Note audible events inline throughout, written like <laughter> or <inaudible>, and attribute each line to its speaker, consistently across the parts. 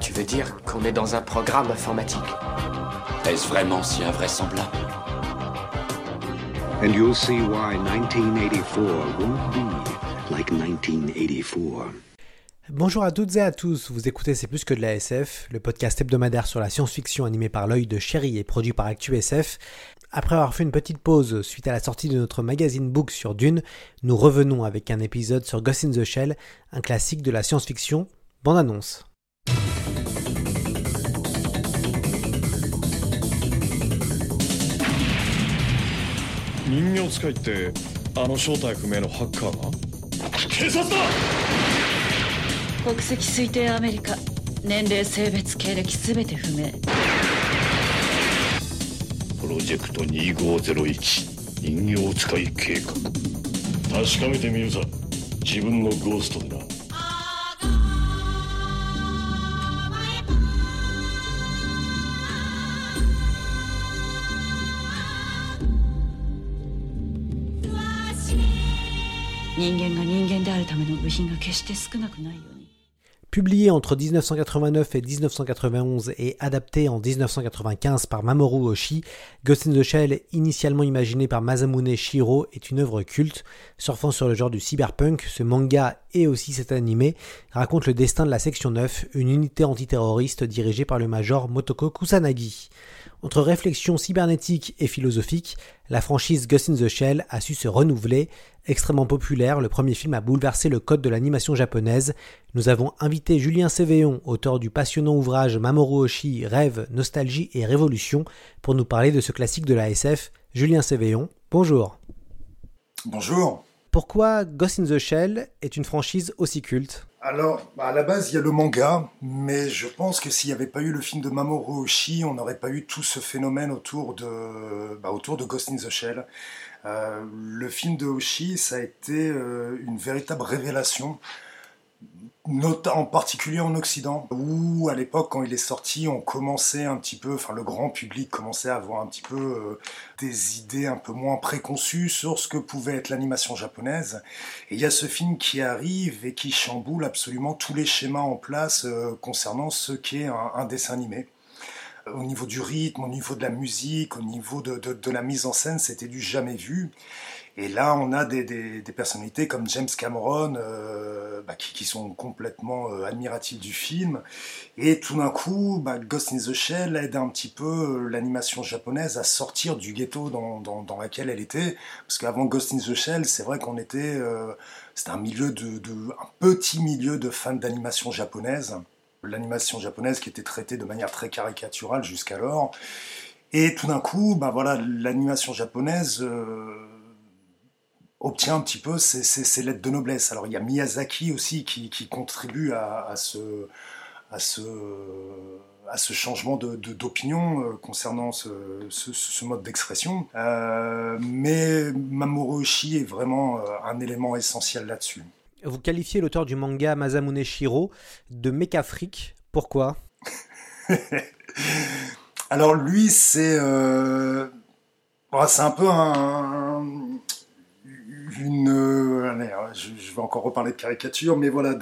Speaker 1: Tu veux dire qu'on est dans un programme informatique
Speaker 2: Est-ce vraiment si invraisemblable
Speaker 3: And you'll see why 1984 won't be like 1984.
Speaker 4: Bonjour à toutes et à tous, vous écoutez C'est plus que de la SF, le podcast hebdomadaire sur la science-fiction animé par l'œil de Chéri et produit par ActuSF. Après avoir fait une petite pause suite à la sortie de notre magazine Book sur Dune, nous revenons avec un épisode sur Ghost in the Shell, un classique de la science-fiction. Bande annonce.
Speaker 5: 人形使いってあの正体不明のハッカーが？警察だ！
Speaker 6: 国籍推定アメリカ年齢性別経歴すべて不明。
Speaker 5: プロジェクト2501人形使い計画。確かめてみるさ。自分のゴーストでな
Speaker 4: Publié entre 1989 et 1991 et adapté en 1995 par Mamoru Oshii, Ghost in the Shell, initialement imaginé par Masamune Shiro, est une œuvre culte. Surfant sur le genre du cyberpunk, ce manga et aussi cet animé raconte le destin de la Section 9, une unité antiterroriste dirigée par le major Motoko Kusanagi. Entre réflexion cybernétique et philosophique, la franchise Ghost in the Shell a su se renouveler. Extrêmement populaire, le premier film a bouleversé le code de l'animation japonaise. Nous avons invité Julien Sévéon, auteur du passionnant ouvrage Mamoru Oshii, Rêve, Nostalgie et Révolution, pour nous parler de ce classique de la SF. Julien Sévéon, bonjour.
Speaker 7: Bonjour.
Speaker 4: Pourquoi Ghost in the Shell est une franchise aussi culte?
Speaker 7: Alors, bah, à la base, il y a le manga, mais je pense que s'il n'y avait pas eu le film de Mamoru Oshii, on n'aurait pas eu tout ce phénomène autour de, bah, autour de Ghost in the Shell. Euh, le film de Oshii, ça a été euh, une véritable révélation, en particulier en Occident, où à l'époque, quand il est sorti, on commençait un petit peu, enfin le grand public commençait à avoir un petit peu euh, des idées un peu moins préconçues sur ce que pouvait être l'animation japonaise. Et il y a ce film qui arrive et qui chamboule absolument tous les schémas en place concernant ce qu'est un dessin animé. Euh, Au niveau du rythme, au niveau de la musique, au niveau de, de- la mise en scène, c'était du jamais vu. Et là, on a des, des- personnalités comme James Cameron euh, bah, qui, qui sont complètement euh, admiratifs du film. Et tout d'un coup, bah, Ghost in the Shell aide un petit peu euh, l'animation japonaise à sortir du ghetto dans, dans, dans elle était. Parce qu'avant Ghost in the Shell, c'est vrai qu'on était... euh, c'était un milieu de, de... un petit milieu de fans d'animation japonaise. L'animation japonaise qui était traitée de manière très caricaturale jusqu'alors. Et tout d'un coup, bah voilà, l'animation japonaise euh, obtient un petit peu ses, lettres de noblesse. Alors il y a Miyazaki aussi qui, contribue à, à ce, changement de- de- d'opinion euh, concernant ce, mode d'expression. Euh, mais Mamoru Oshii est vraiment un élément essentiel là-dessus.
Speaker 4: Vous qualifiez l'auteur du manga Masamune Shiro de méca. Pourquoi? <laughs>
Speaker 7: Alors lui, c'est euh, bon, c'est un peu un, une. euh, je, vais encore reparler de caricature, mais voilà,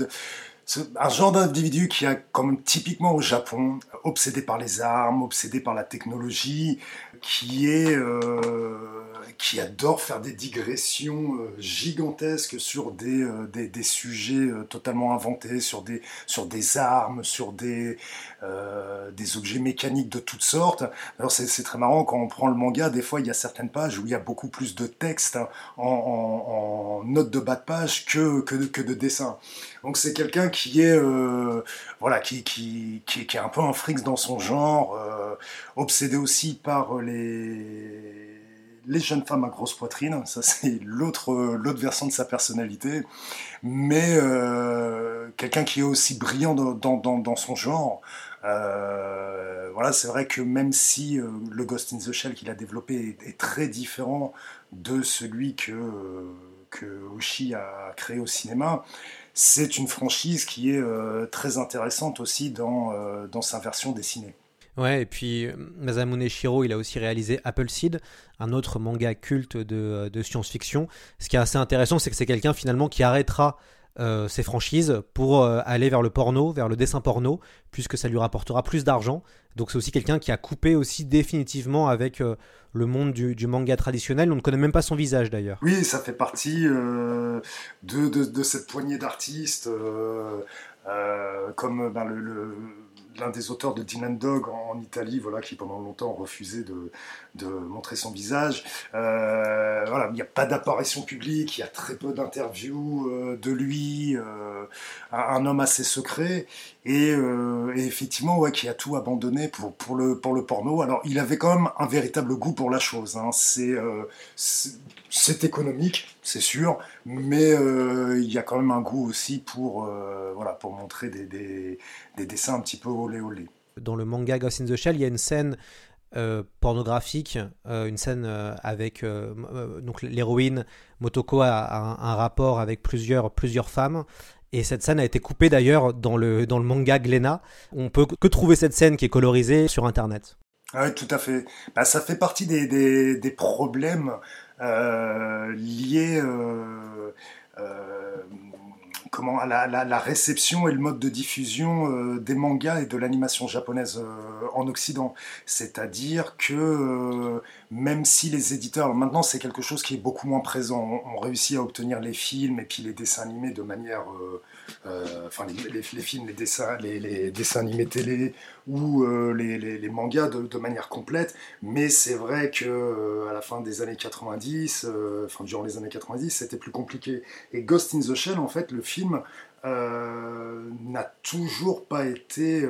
Speaker 7: un genre d'individu qui a, comme typiquement au Japon, obsédé par les armes, obsédé par la technologie, qui est, euh, qui adore faire des digressions euh, gigantesques sur des, euh, des, sujets euh, totalement inventés, sur des, sur des armes, sur des, des objets mécaniques de toutes sortes. Alors c'est très marrant quand on prend le manga, des fois il y a certaines pages où il y a beaucoup plus de texte hein, en, notes de bas de page que, que, que de dessin. Donc c'est quelqu'un qui est voilà qui, qui, qui, est un peu un fric dans son genre, obsédé aussi par les les jeunes femmes à grosse poitrine, ça c'est l'autre l'autre versant de sa personnalité, mais euh, quelqu'un qui est aussi brillant dans, son genre. Euh, voilà, c'est vrai que même si euh, le Ghost in the Shell qu'il a développé est, très différent de celui que, que a créé au cinéma, c'est une franchise qui est euh, très intéressante aussi euh, dans sa version dessinée.
Speaker 4: Ouais, et puis euh, Masamune Shiro, il a aussi réalisé Appleseed, un autre manga culte de, de science-fiction. Ce qui est assez intéressant, c'est que c'est quelqu'un finalement qui arrêtera euh, ses franchises pour euh, aller vers le porno, vers le dessin porno, puisque ça lui rapportera plus d'argent. Donc c'est aussi quelqu'un qui a coupé aussi définitivement avec euh, le monde du, manga traditionnel. On ne connaît même pas son visage d'ailleurs.
Speaker 7: Oui, ça fait partie de, de, cette poignée d'artistes, comme ben, le l'un des auteurs de Dylan Dog en, Italie, voilà, qui pendant longtemps refusait de, de montrer son visage. Euh, voilà, il n'y a pas d'apparition publique, il y a très peu d'interviews euh, de lui, euh, un, homme assez secret, et, effectivement, ouais, qui a tout abandonné pour, pour, le, pour le porno. Alors, il avait quand même un véritable goût pour la chose. Hein. C'est c'est économique, c'est sûr, mais il y a quand même un goût aussi pour, voilà, pour montrer des, des, des, dessins un petit peu olé olé.
Speaker 4: Dans le manga Ghost in the Shell, il y a une scène euh, pornographique, une scène avec donc l'héroïne Motoko a, un, rapport avec plusieurs, plusieurs femmes. Et cette scène a été coupée d'ailleurs dans le, dans le manga Glénat. On peut que trouver cette scène qui est colorisée sur Internet.
Speaker 7: Ah oui, tout à fait. Bah, ça fait partie des, des, des problèmes euh, lié euh, euh, comment, la, réception et le mode de diffusion des mangas et de l'animation japonaise en Occident. C'est-à-dire que même si les éditeurs, maintenant c'est quelque chose qui est beaucoup moins présent, on, réussit à obtenir les films et puis les dessins animés de manière euh, enfin les, films, les dessins, les, dessins animés télé ou euh, les, mangas de, manière complète. Mais c'est vrai que euh, à la fin des années 90, enfin durant les années 90, c'était plus compliqué. Et Ghost in the Shell, en fait, le film n'a toujours pas été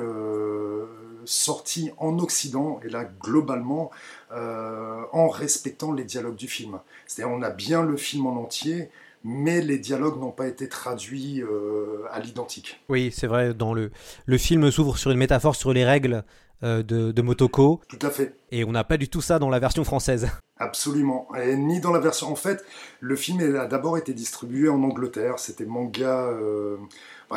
Speaker 7: sorti en Occident, et là globalement, en respectant les dialogues du film. C'est-à-dire on a bien le film en entier, mais les dialogues n'ont pas été traduits euh, à l'identique.
Speaker 4: Oui, c'est vrai, le, film s'ouvre sur une métaphore sur les règles de, de, Motoko.
Speaker 7: Tout à fait.
Speaker 4: Et on n'a pas du tout ça dans la version française.
Speaker 7: Absolument. Et ni dans la version. En fait, le film a d'abord été distribué en Angleterre. C'était manga. Euh...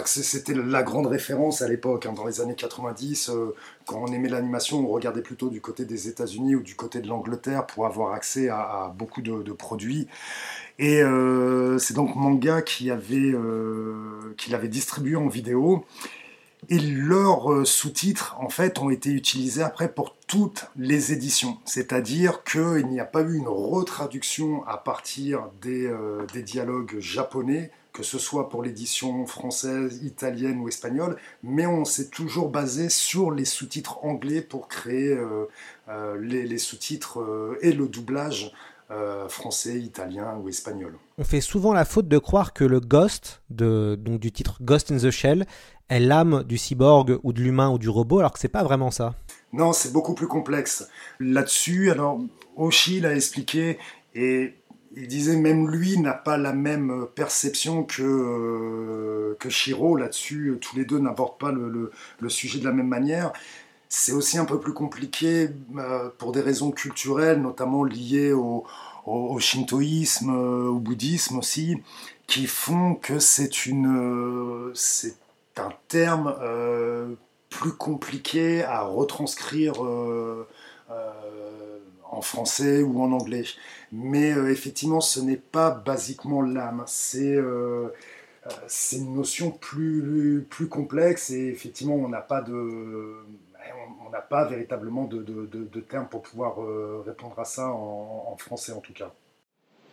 Speaker 7: C'était la grande référence à l'époque, hein, dans les années 90. Euh, quand on aimait l'animation, on regardait plutôt du côté des États-Unis ou du côté de l'Angleterre pour avoir accès à, à beaucoup de, de, produits. Et euh, c'est donc Manga qui avait, euh, qui l'avait distribué en vidéo. Et leurs euh, sous-titres, en fait, ont été utilisés après pour toutes les éditions. C'est-à-dire qu'il n'y a pas eu une retraduction à partir des, des dialogues japonais, que ce soit pour l'édition française, italienne ou espagnole, mais on s'est toujours basé sur les sous-titres anglais pour créer les, les sous-titres et le doublage euh, français, italien ou espagnol.
Speaker 4: On fait souvent la faute de croire que le Ghost, donc du titre Ghost in the Shell, est l'âme du cyborg ou de l'humain ou du robot, alors que c'est pas vraiment ça.
Speaker 7: Non, c'est beaucoup plus complexe. Là-dessus, alors Oshi l'a expliqué et il disait même lui n'a pas la même perception que, euh, que Shiro là-dessus. Tous les deux n'abordent pas le, sujet de la même manière. C'est aussi un peu plus compliqué euh, pour des raisons culturelles, notamment liées au, shintoïsme, euh, au bouddhisme aussi, qui font que c'est une, un terme plus compliqué à retranscrire en français ou en anglais. Mais effectivement, ce n'est pas basiquement l'âme, c'est une notion plus, complexe et effectivement, on n'a pas de pas véritablement de, terme pour pouvoir euh, répondre à ça en, français en tout cas.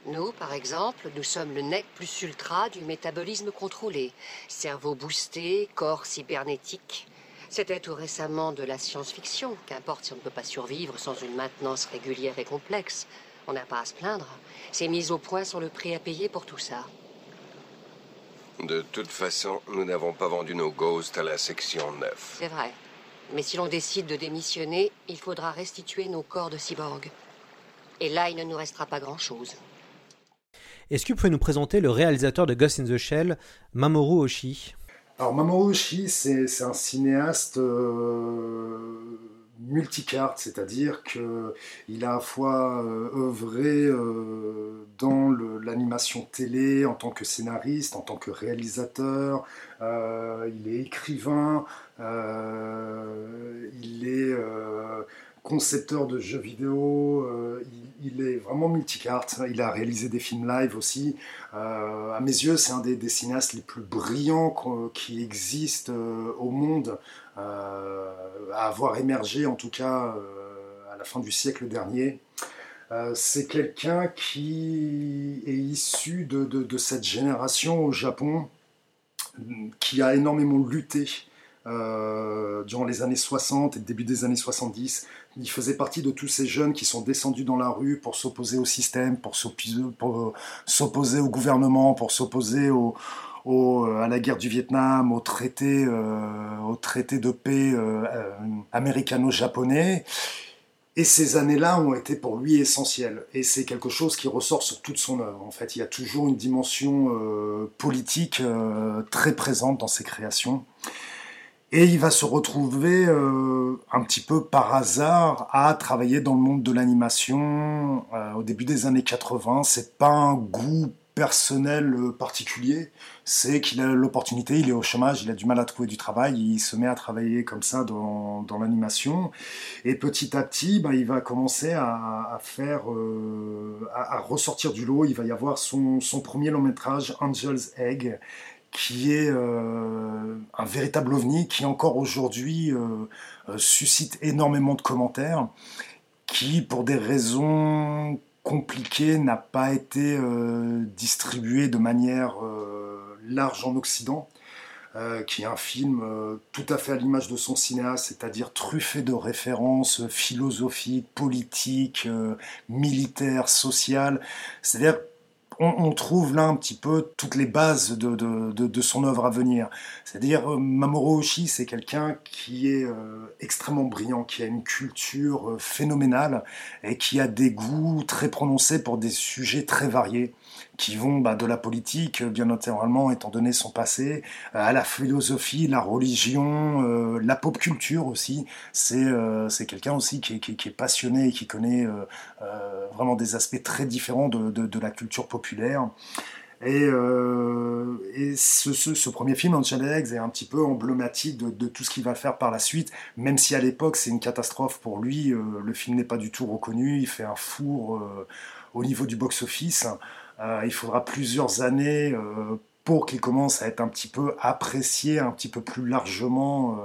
Speaker 8: Nous, par exemple, nous sommes le nec plus ultra du métabolisme contrôlé. Cerveau boosté, corps cybernétique. C'était tout récemment de la science-fiction. Qu'importe si on ne peut pas survivre sans une maintenance régulière et complexe. On n'a pas à se plaindre. C'est mis au point sur le prix à payer pour tout ça.
Speaker 9: De toute façon, nous n'avons pas vendu nos ghosts à la section 9.
Speaker 8: C'est vrai. Mais si l'on décide de démissionner, il faudra restituer nos corps de cyborg. Et là, il ne nous restera pas grand-chose.
Speaker 4: Est-ce que vous pouvez nous présenter le réalisateur de Ghost in the Shell, Mamoru Oshii?
Speaker 7: Alors Mamoru Oshii, c'est un cinéaste euh, multicarte, c'est-à-dire qu'il a à la fois euh, œuvré euh, dans l'animation télé en tant que scénariste, en tant que réalisateur, il est écrivain, il est concepteur de jeux vidéo, euh, il, est vraiment multicarte, il a réalisé des films live aussi. Euh, à mes yeux, c'est un des, cinéastes les plus brillants qui existent euh, au monde, à avoir émergé en tout cas à la fin du siècle dernier. c'est quelqu'un qui est issu de, cette génération au Japon qui a énormément lutté durant les années 60 et début des années 70 il faisait partie de tous ces jeunes qui sont descendus dans la rue pour s'opposer au système, pour s'opposer au gouvernement, pour s'opposer à la guerre du Vietnam, au traité, euh, au traité de paix euh, euh, américano-japonais. Et ces années-là ont été pour lui essentielles. Et c'est quelque chose qui ressort sur toute son œuvre. En fait, il y a toujours une dimension politique très présente dans ses créations. Et il va se retrouver euh, un petit peu par hasard à travailler dans le monde de l'animation euh, au début des années 80. C'est pas un goût personnel euh, particulier, c'est qu'il a l'opportunité, il est au chômage, il a du mal à trouver du travail, il se met à travailler comme ça dans, dans l'animation, et petit à petit, ben, il va commencer à, à faire, à, à, ressortir du lot, il va y avoir son, son premier long métrage, Angel's Egg, qui est euh, un véritable ovni, qui encore aujourd'hui euh, euh, suscite énormément de commentaires, qui pour des raisons compliquées n'a pas été distribué de manière large en Occident. qui est un film tout à fait à l'image de son cinéaste, c'est-à-dire truffé de références philosophiques, politiques, militaires, sociales. C'est-à-dire on, trouve là un petit peu toutes les bases de, son œuvre à venir. C'est-à-dire, euh, Mamoru Oshii, c'est quelqu'un qui est euh, extrêmement brillant, qui a une culture euh, phénoménale et qui a des goûts très prononcés pour des sujets très variés qui vont bah, de la politique, bien naturellement, étant donné son passé, à la philosophie, la religion, la pop culture aussi. C'est quelqu'un aussi qui est, passionné et qui connaît vraiment des aspects très différents de la culture populaire et, euh, ce, premier film, Angel Eggs, est un petit peu emblématique de, tout ce qu'il va faire par la suite, même si à l'époque c'est une catastrophe pour lui, euh, le film n'est pas du tout reconnu, il fait un four euh, au niveau du box-office. Il faudra plusieurs années pour qu'il commence à être un petit peu apprécié, un petit peu plus largement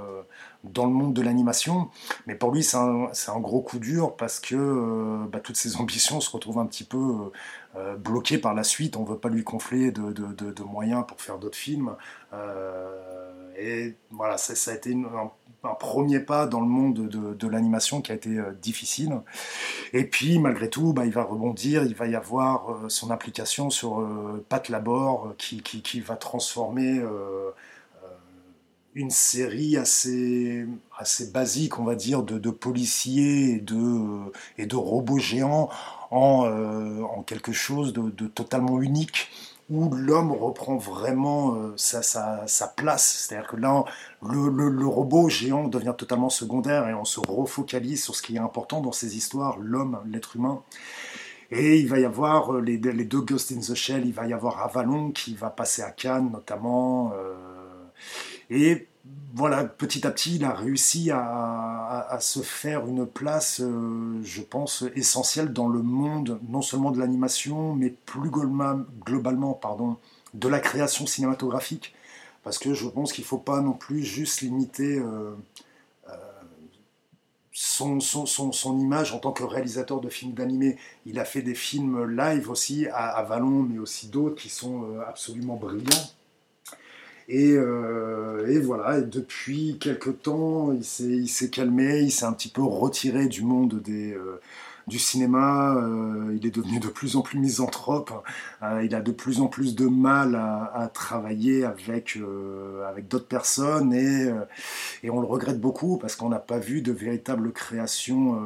Speaker 7: dans le monde de l'animation. Mais pour lui, c'est un, gros coup dur parce que bah, toutes ses <laughs> ambitions se retrouvent un petit peu euh, bloqué par la suite. On ne veut pas lui confler de, moyens pour faire d'autres films. Euh, et voilà, ça a été un, premier pas dans le monde de, l'animation qui a été euh, difficile. Et puis, malgré tout, bah, il va rebondir. Il va y avoir son application sur Pat Labor qui, qui, va transformer une série assez, assez basique, on va dire, de, policiers et de, robots géants euh, en, quelque chose de, totalement unique où l'homme reprend vraiment euh, sa, place. C'est-à-dire que là, le, robot géant devient totalement secondaire et on se refocalise sur ce qui est important dans ces histoires, l'homme, l'être humain. Et il va y avoir euh, les, deux Ghost in the Shell, il va y avoir Avalon qui va passer à Cannes notamment. et voilà, petit à petit, il a réussi à, se faire une place, euh, je pense, essentielle dans le monde, non seulement de l'animation, mais plus globalement, pardon, de la création cinématographique. Parce que je pense qu'il ne faut pas non plus juste limiter euh, euh, son, image en tant que réalisateur de films d'animé. Il a fait des films live aussi à, à Vallon, mais aussi d'autres qui sont absolument brillants. Euh, et, voilà, depuis quelque temps, il s'est calmé, il s'est un petit peu retiré du monde euh, du cinéma. il est devenu de plus en plus misanthrope. il a de plus en plus de mal à, travailler avec, avec d'autres personnes et, on le regrette beaucoup parce qu'on n'a pas vu de véritable création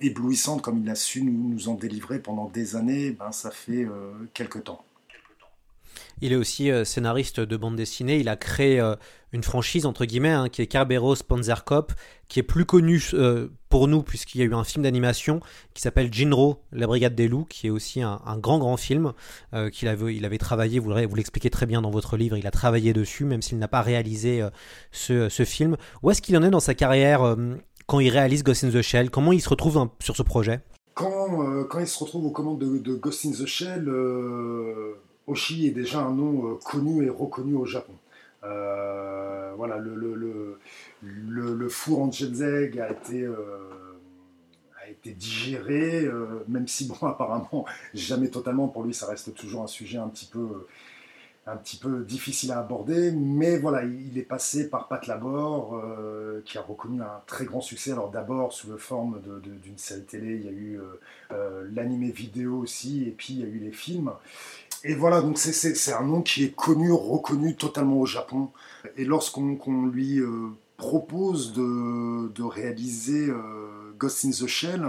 Speaker 7: éblouissante comme il a su nous, nous en délivrer pendant des années. Ben, ça fait quelques temps.
Speaker 4: Il est aussi euh, scénariste de bande dessinée. Il a créé euh, une franchise, entre guillemets, hein, qui est Carberos Panzer Cop, qui est plus connue euh, pour nous, puisqu'il y a eu un film d'animation qui s'appelle Jinro, La Brigade des Loups, qui est aussi un, grand, grand film qu'il avait, il avait travaillé, vous l'expliquez très bien dans votre livre, il a travaillé dessus, même s'il n'a pas réalisé ce, film. Où est-ce qu'il en est dans sa carrière quand il réalise Ghost in the Shell? Comment il se retrouve sur ce projet?
Speaker 7: Quand, quand, il se retrouve aux commandes de, de Ghost in the Shell, Oshi est déjà un nom euh, connu et reconnu au Japon. Euh, voilà, le, le, le, le, four en Jedzeg a été, euh, été digéré, même si, <laughs> bon, apparemment, jamais totalement, pour lui, ça reste toujours un sujet un petit peu, un petit peu difficile à aborder, mais voilà, il est passé par Pat Labor, qui a reconnu un très grand succès, alors d'abord sous la forme d'une série télé, il y a eu l'animé vidéo aussi, et puis il y a eu les films, et voilà, donc c'est un nom qui est connu, reconnu totalement au Japon. Et lorsqu'on lui euh, propose de, réaliser euh, Ghost in the Shell,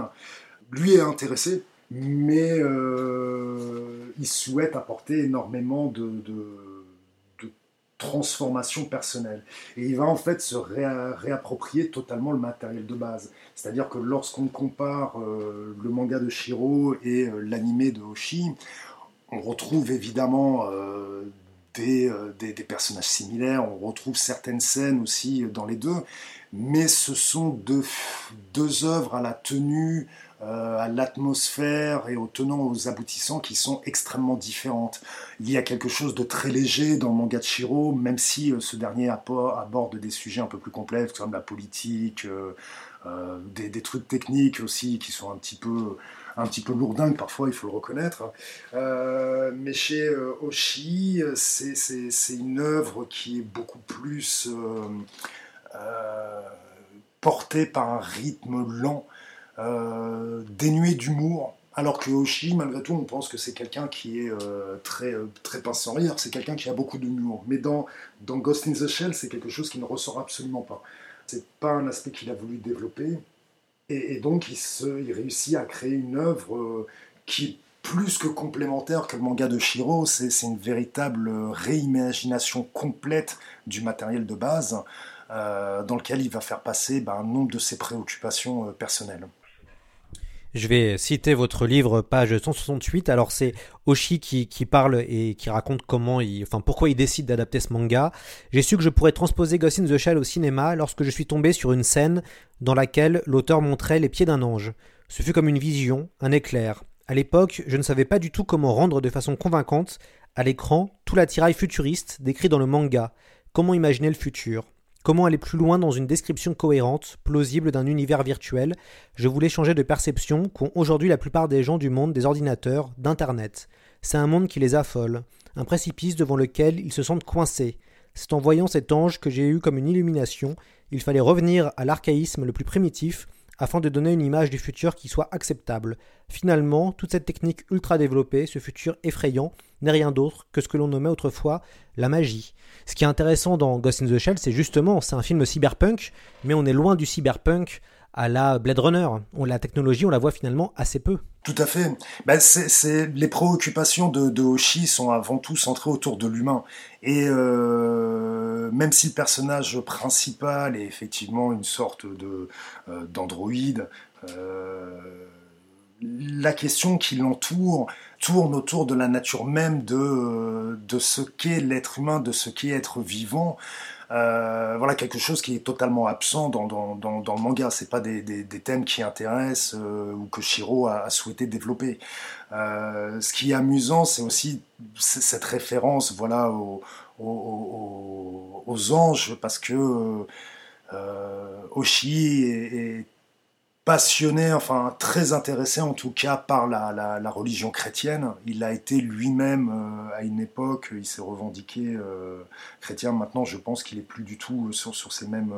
Speaker 7: lui est intéressé, mais euh, il souhaite apporter énormément de, transformation personnelle. Et il va en fait se réapproprier totalement le matériel de base. C'est-à-dire que lorsqu'on compare le manga de Shiro et l'animé de Hoshi, on retrouve évidemment euh, euh, des, personnages similaires, on retrouve certaines scènes aussi dans les deux, mais ce sont deux, deux œuvres à la tenue, euh, à l'atmosphère et aux tenants, aux aboutissants qui sont extrêmement différentes. Il y a quelque chose de très léger dans le manga de Shiro, même si ce dernier aborde des sujets un peu plus complexes comme la politique, des, trucs techniques aussi qui sont un petit peu un petit peu lourdingue parfois, il faut le reconnaître. Euh, mais chez euh, Oshi, c'est une œuvre qui est beaucoup plus euh, portée par un rythme lent, dénué d'humour. Alors que Oshi, malgré tout, on pense que c'est quelqu'un qui est très, très pince sans rire, c'est quelqu'un qui a beaucoup d'humour. Mais dans, dans Ghost in the Shell, c'est quelque chose qui ne ressort absolument pas. C'est pas un aspect qu'il a voulu développer. Et, donc, il, réussit à créer une œuvre euh, qui est plus que complémentaire que le manga de Shiro. C'est une véritable réimagination complète du matériel de base, euh, dans lequel il va faire passer ben, un nombre de ses préoccupations euh, personnelles.
Speaker 4: Je vais citer votre livre, page 168. Alors c'est Oshi qui, parle et qui raconte comment il, enfin pourquoi il décide d'adapter ce manga. J'ai su que je pourrais transposer Ghost in the Shell au cinéma lorsque je suis tombé sur une scène dans laquelle l'auteur montrait les pieds d'un ange. Ce fut comme une vision, un éclair. À l'époque, je ne savais pas du tout comment rendre de façon convaincante à l'écran tout l'attirail futuriste décrit dans le manga. Comment imaginer le futur? Comment aller plus loin dans une description cohérente, plausible d'un univers virtuel? Je voulais changer de perception qu'ont aujourd'hui la plupart des gens du monde des ordinateurs, d'Internet. C'est un monde qui les affole, un précipice devant lequel ils se sentent coincés. C'est en voyant cet ange que j'ai eu comme une illumination, il fallait revenir à l'archaïsme le plus primitif afin de donner une image du futur qui soit acceptable. Finalement, toute cette technique ultra développée, ce futur effrayant, n'est rien d'autre que ce que l'on nommait autrefois la magie. Ce qui est intéressant dans Ghost in the Shell, c'est justement, c'est un film cyberpunk, mais on est loin du cyberpunk à la Blade Runner. On, la technologie, on la voit finalement assez peu.
Speaker 7: Tout à fait. Ben, les préoccupations de, de, Hoshi sont avant tout centrées autour de l'humain. Et euh, même si le personnage principal est effectivement une sorte euh, d'androïde, euh, la question qui l'entoure tourne autour de la nature même de, de ce qu'est l'être humain, de ce qu'est être vivant. Euh, voilà quelque chose qui est totalement absent dans, dans, dans, dans le manga. C'est pas des, des, des, thèmes qui intéressent euh, ou que Shiro a, souhaité développer. Euh, ce qui est amusant, c'est aussi cette référence, voilà, aux, aux, aux, anges, parce que euh, Oshi est passionné, enfin très intéressé en tout cas par la, religion chrétienne. Il a été lui-même euh, à une époque, il s'est revendiqué euh, chrétien. Maintenant, je pense qu'il est plus du tout sur, sur ces mêmes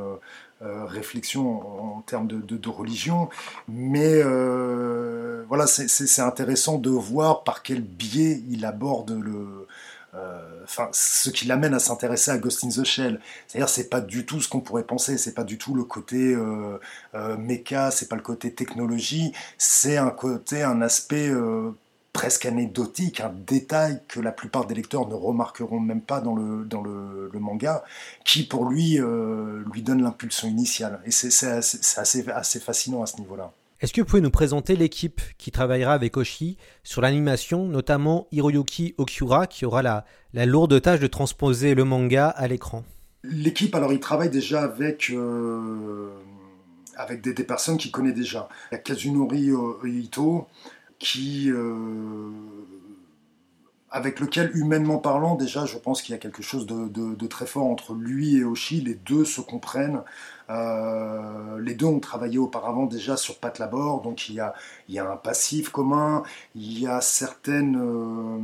Speaker 7: euh, réflexions en, termes de, religion. Mais voilà, c'est intéressant de voir par quel biais il aborde le, euh, enfin, ce qui l'amène à s'intéresser à Ghost in the Shell. C'est-à-dire, c'est pas du tout ce qu'on pourrait penser, c'est pas du tout le côté euh, euh, méca, c'est pas le côté technologie, c'est un côté, un aspect euh, presque anecdotique, un détail que la plupart des lecteurs ne remarqueront même pas dans le, dans le, manga, qui pour lui lui donne l'impulsion initiale. Et c'est assez, assez fascinant à ce niveau-là.
Speaker 4: Est-ce que vous pouvez nous présenter l'équipe qui travaillera avec Oshi sur l'animation, notamment Hiroyuki Okiura, qui aura la, lourde tâche de transposer le manga à l'écran?
Speaker 7: L'équipe, alors, il travaille déjà avec, euh, avec des, des, personnes qu'il connaît déjà. Il y a Kazunori euh, Ito, qui, euh, avec lequel, humainement parlant, déjà, je pense qu'il y a quelque chose de, de, de, très fort entre lui et Oshi. Les deux se comprennent. Euh, les deux ont travaillé auparavant déjà sur Pat Labor, donc il y a, un passif commun, il y a certaines, euh,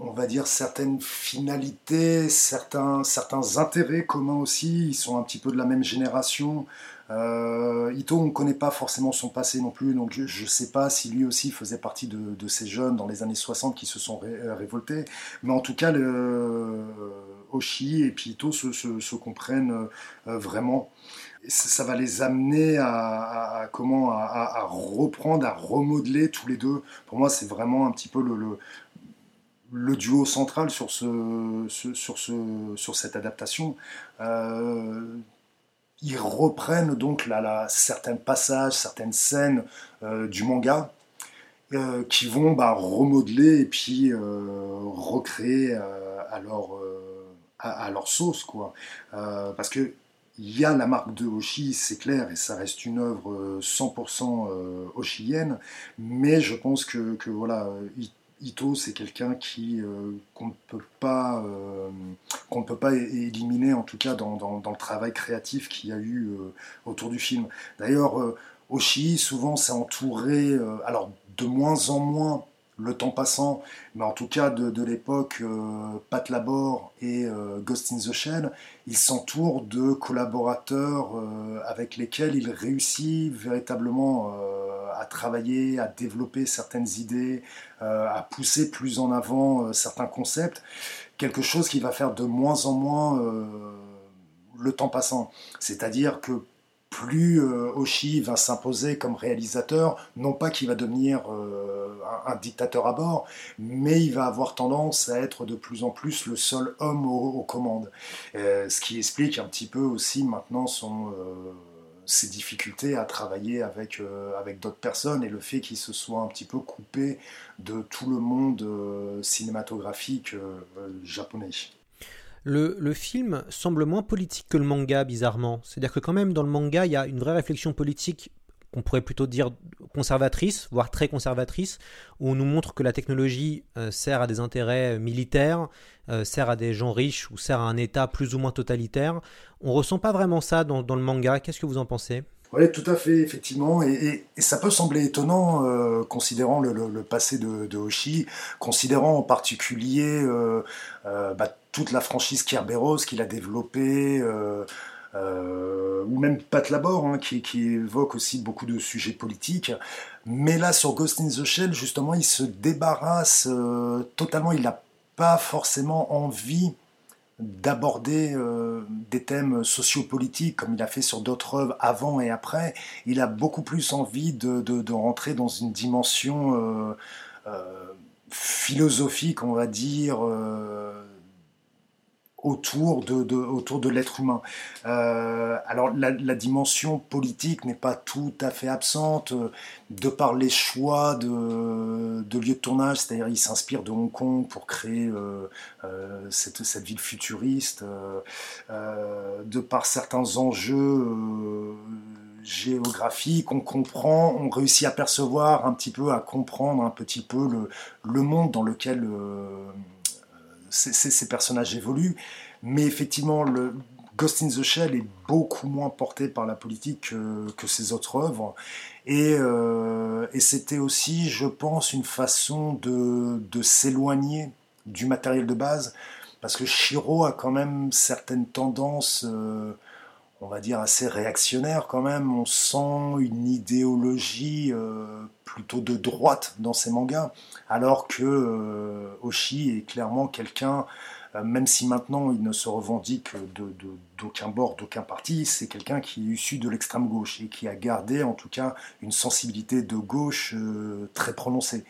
Speaker 7: on va dire certaines finalités, certains, certains intérêts communs aussi. Ils sont un petit peu de la même génération. Euh, Ito, on ne connaît pas forcément son passé non plus, donc je ne sais pas si lui aussi faisait partie de, ces jeunes dans les années 60 qui se sont révoltés. Mais en tout cas, le, Oshi et puis Ito se, comprennent euh, vraiment. ça, va les amener à, comment à, reprendre, à remodeler tous les deux. Pour moi, c'est vraiment un petit peu le, duo central sur, ce, sur, ce, sur cette adaptation. Euh, ils reprennent donc la, certains passages, certaines scènes euh, du manga qui vont bah, remodeler et puis recréer à leur à, leur sauce, quoi. Euh, parce que il y a la marque de Hoshi, c'est clair, et ça reste une œuvre 100% euh, Hoshienne, mais je pense que, que voilà, Ito, c'est quelqu'un qui euh, qu'on ne peut pas pas éliminer, en tout cas dans, le travail créatif qu'il y a eu autour du film. D'ailleurs, Oshi, souvent, s'est entouré, alors de moins en moins le temps passant, mais en tout cas de, l'époque euh, Pat Labor et euh, Ghost in the Shell, il s'entoure de collaborateurs euh, avec lesquels il réussit véritablement à travailler, à développer certaines idées, à pousser plus en avant certains concepts, quelque chose qui va faire de moins en moins le temps passant. C'est-à-dire que plus euh, va s'imposer comme réalisateur, non pas qu'il va devenir euh, un, dictateur à bord, mais il va avoir tendance à être de plus en plus le seul homme aux, commandes. Euh, ce qui explique un petit peu aussi maintenant son, ses difficultés à travailler avec, avec d'autres personnes et le fait qu'il se soit un petit peu coupé de tout le monde cinématographique japonais.
Speaker 4: Le, film semble moins politique que le manga, bizarrement. C'est-à-dire que quand même, dans le manga, il y a une vraie réflexion politique qu'on pourrait plutôt dire conservatrice, voire très conservatrice, où on nous montre que la technologie euh, sert à des intérêts militaires, euh, sert à des gens riches ou sert à un État plus ou moins totalitaire. On ressent pas vraiment ça dans, le manga. Qu'est-ce que vous en pensez?
Speaker 7: Oui, tout à fait, effectivement. Et, ça peut sembler étonnant, euh, considérant le, passé de, Hoshi, considérant en particulier bah, toute la franchise Kerberos qu'il a développée, euh, euh, ou même Pat Labor, hein, qui, évoque aussi beaucoup de sujets politiques. Mais là, sur Ghost in the Shell, justement, il se débarrasse euh, totalement. Il n'a pas forcément envie d'aborder des thèmes sociopolitiques comme il a fait sur d'autres œuvres avant et après. Il a beaucoup plus envie de, de rentrer dans une dimension philosophique, on va dire autour de, autour de l'être humain. Euh, alors la, dimension politique n'est pas tout à fait absente de par les choix de, de lieux de tournage, c'est-à-dire il s'inspire de Hong Kong pour créer euh, euh cette, cette, ville futuriste, de par certains enjeux géographiques, on comprend, on réussit à percevoir un petit peu, à comprendre un petit peu le, le monde dans lequel ces, personnages évoluent. Mais effectivement, le, Ghost in the Shell est beaucoup moins porté par la politique que, ses autres œuvres. Et, et c'était aussi, je pense, une façon de, de s'éloigner du matériel de base, parce que Shiro a quand même certaines tendances on va dire, assez réactionnaire quand même. On sent une idéologie euh, plutôt de droite dans ses mangas, alors que euh, Oshi est clairement quelqu'un, euh, même si maintenant il ne se revendique d'aucun bord, d'aucun parti, c'est quelqu'un qui est issu de l'extrême gauche et qui a gardé en tout cas une sensibilité de gauche très prononcée.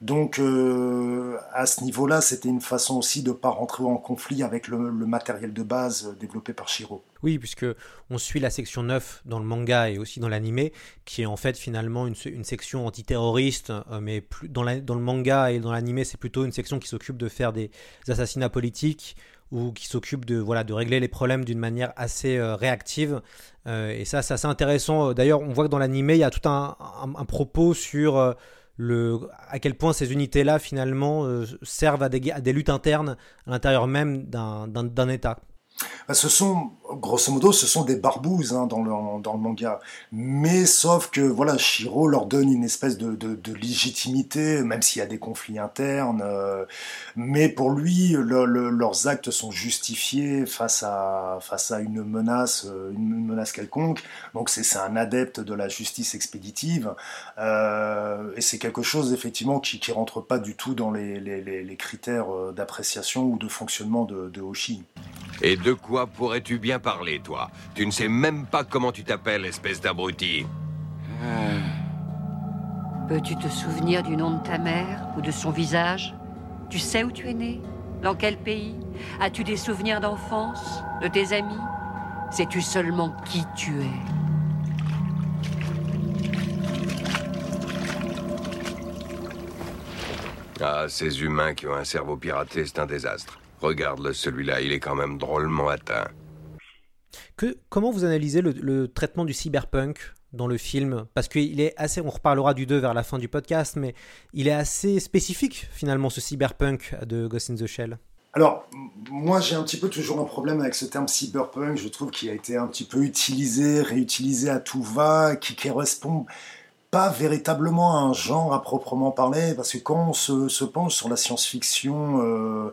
Speaker 7: Donc à ce niveau-là, c'était une façon aussi de ne pas rentrer en conflit avec le matériel de base développé par Shiro.
Speaker 4: Oui, puisque on suit la section 9 dans le manga et aussi dans l'animé, qui est en fait finalement une, section antiterroriste, euh, mais plus, dans, dans, le manga et dans l'animé, c'est plutôt une section qui s'occupe de faire des assassinats politiques ou qui s'occupe de, voilà, de régler les problèmes d'une manière assez euh, réactive. Euh, et ça, c'est assez intéressant. D'ailleurs, on voit que dans l'animé, il y a tout un, propos sur... le, à quel point ces unités-là, finalement, servent à des, à des luttes internes à l'intérieur même d'un État.
Speaker 7: Bah, ce sont, grosso modo, ce sont des barbouzes hein, dans, le, manga. Mais sauf que voilà, Shiro leur donne une espèce de, légitimité, même s'il y a des conflits internes. Euh, mais pour lui, leurs actes sont justifiés face à, une menace, euh, une menace quelconque. Donc c'est un adepte de la justice expéditive. Euh, et c'est quelque chose effectivement qui ne rentre pas du tout dans les critères d'appréciation ou de fonctionnement de, de Hoshi.
Speaker 9: Et de quoi pourrais-tu bien parler, toi Tu ne sais même pas comment tu t'appelles, espèce d'abruti.
Speaker 8: Euh. Peux-tu te souvenir du nom de ta mère ou de son visage? Tu sais où tu es né? Dans quel pays? As-tu des souvenirs d'enfance De tes amis? Sais-tu seulement qui tu es?
Speaker 9: Ah, ces humains qui ont un cerveau piraté, c'est un désastre. Regarde-le, celui-là, il est quand même drôlement atteint.
Speaker 4: Comment vous analysez le, traitement du cyberpunk dans le film? Parce qu'il est assez, on reparlera du 2 vers la fin du podcast, mais il est assez spécifique finalement ce cyberpunk de Ghost in the Shell.
Speaker 7: Alors, moi j'ai un petit peu toujours un problème avec ce terme cyberpunk, je trouve qu'il a été un petit peu utilisé, réutilisé à tout va, qui correspond pas véritablement un genre à proprement parler, parce que quand on se, penche sur la science-fiction euh,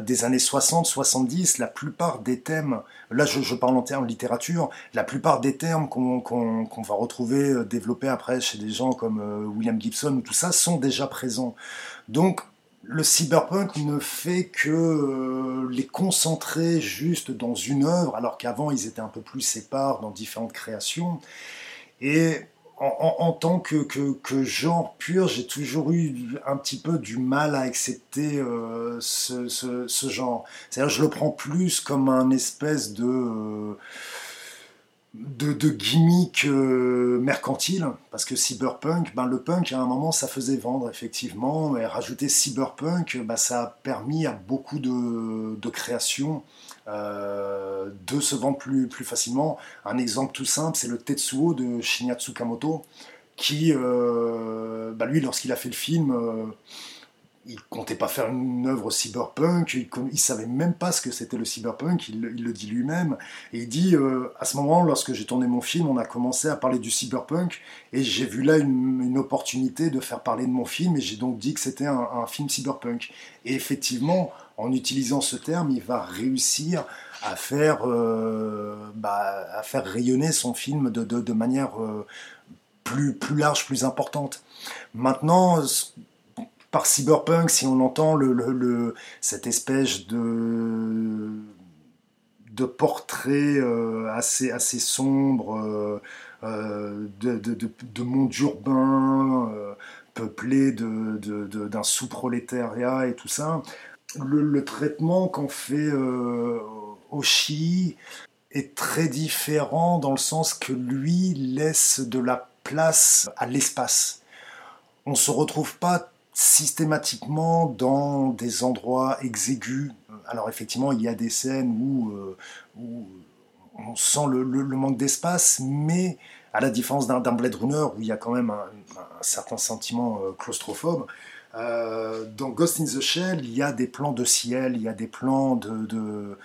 Speaker 7: des années 60-70, la plupart des thèmes, là je, parle en termes littérature, la plupart des termes qu'on va retrouver euh, développés après chez des gens comme William Gibson ou tout ça sont déjà présents. Donc le cyberpunk ne fait que les concentrer juste dans une œuvre, alors qu'avant ils étaient un peu plus séparés dans différentes créations. Et en, tant que, que, genre pur, j'ai toujours eu un petit peu du mal à accepter euh, ce, genre. C'est-à-dire, je le prends plus comme un espèce de, de, de gimmick euh, mercantile, parce que cyberpunk, ben, le punk, à un moment, ça faisait vendre, effectivement, et rajouter cyberpunk, ben, ça a permis à beaucoup de, de créations euh, de se vendre plus, plus facilement. Un exemple tout simple, c'est le Tetsuo de Shinya Tsukamoto, qui, euh, bah, lui, lorsqu'il a fait le film, euh, il comptait pas faire une œuvre cyberpunk, il, il savait même pas ce que c'était le cyberpunk, il, le dit lui-même, et il dit, à ce moment, lorsque j'ai tourné mon film, on a commencé à parler du cyberpunk, et j'ai vu là une, opportunité de faire parler de mon film, et j'ai donc dit que c'était un film cyberpunk. Et effectivement, en utilisant ce terme, il va réussir à faire, euh, bah, à faire rayonner son film de, de, manière euh, plus, plus large, plus importante. Maintenant, par cyberpunk, si on entend le, le, cette espèce de, de portrait euh, assez, assez sombre de, de, monde urbain, peuplé d'un sous-prolétariat et tout ça, le, traitement qu'on fait euh, au Chi est très différent dans le sens que lui laisse de la place à l'espace. On ne se retrouve pas systématiquement dans des endroits exigus. Alors effectivement, il y a des scènes où, euh, on sent le, manque d'espace, mais à la différence d'un Blade Runner où il y a quand même un, certain sentiment euh, claustrophobe, euh, dans Ghost in the Shell, il y a des plans de ciel, il y a des plans euh,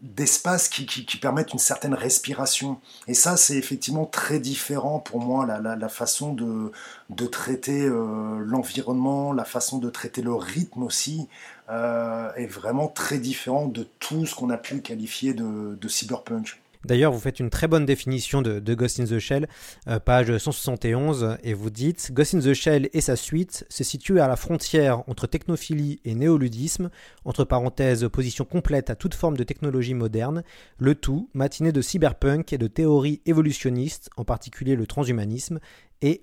Speaker 7: d'espace qui, permettent une certaine respiration. Et ça, c'est effectivement très différent pour moi, la, façon de, traiter euh, l'environnement, la façon de traiter le rythme aussi, est vraiment très différent de tout ce qu'on a pu qualifier de cyberpunk.
Speaker 4: D'ailleurs, vous faites une très bonne définition de, Ghost in the Shell, euh, page 171, et vous dites Ghost in the Shell et sa suite se situent à la frontière entre technophilie et néoludisme, entre parenthèses, opposition complète à toute forme de technologie moderne, le tout matiné de cyberpunk et de théories évolutionnistes, en particulier le transhumanisme, et,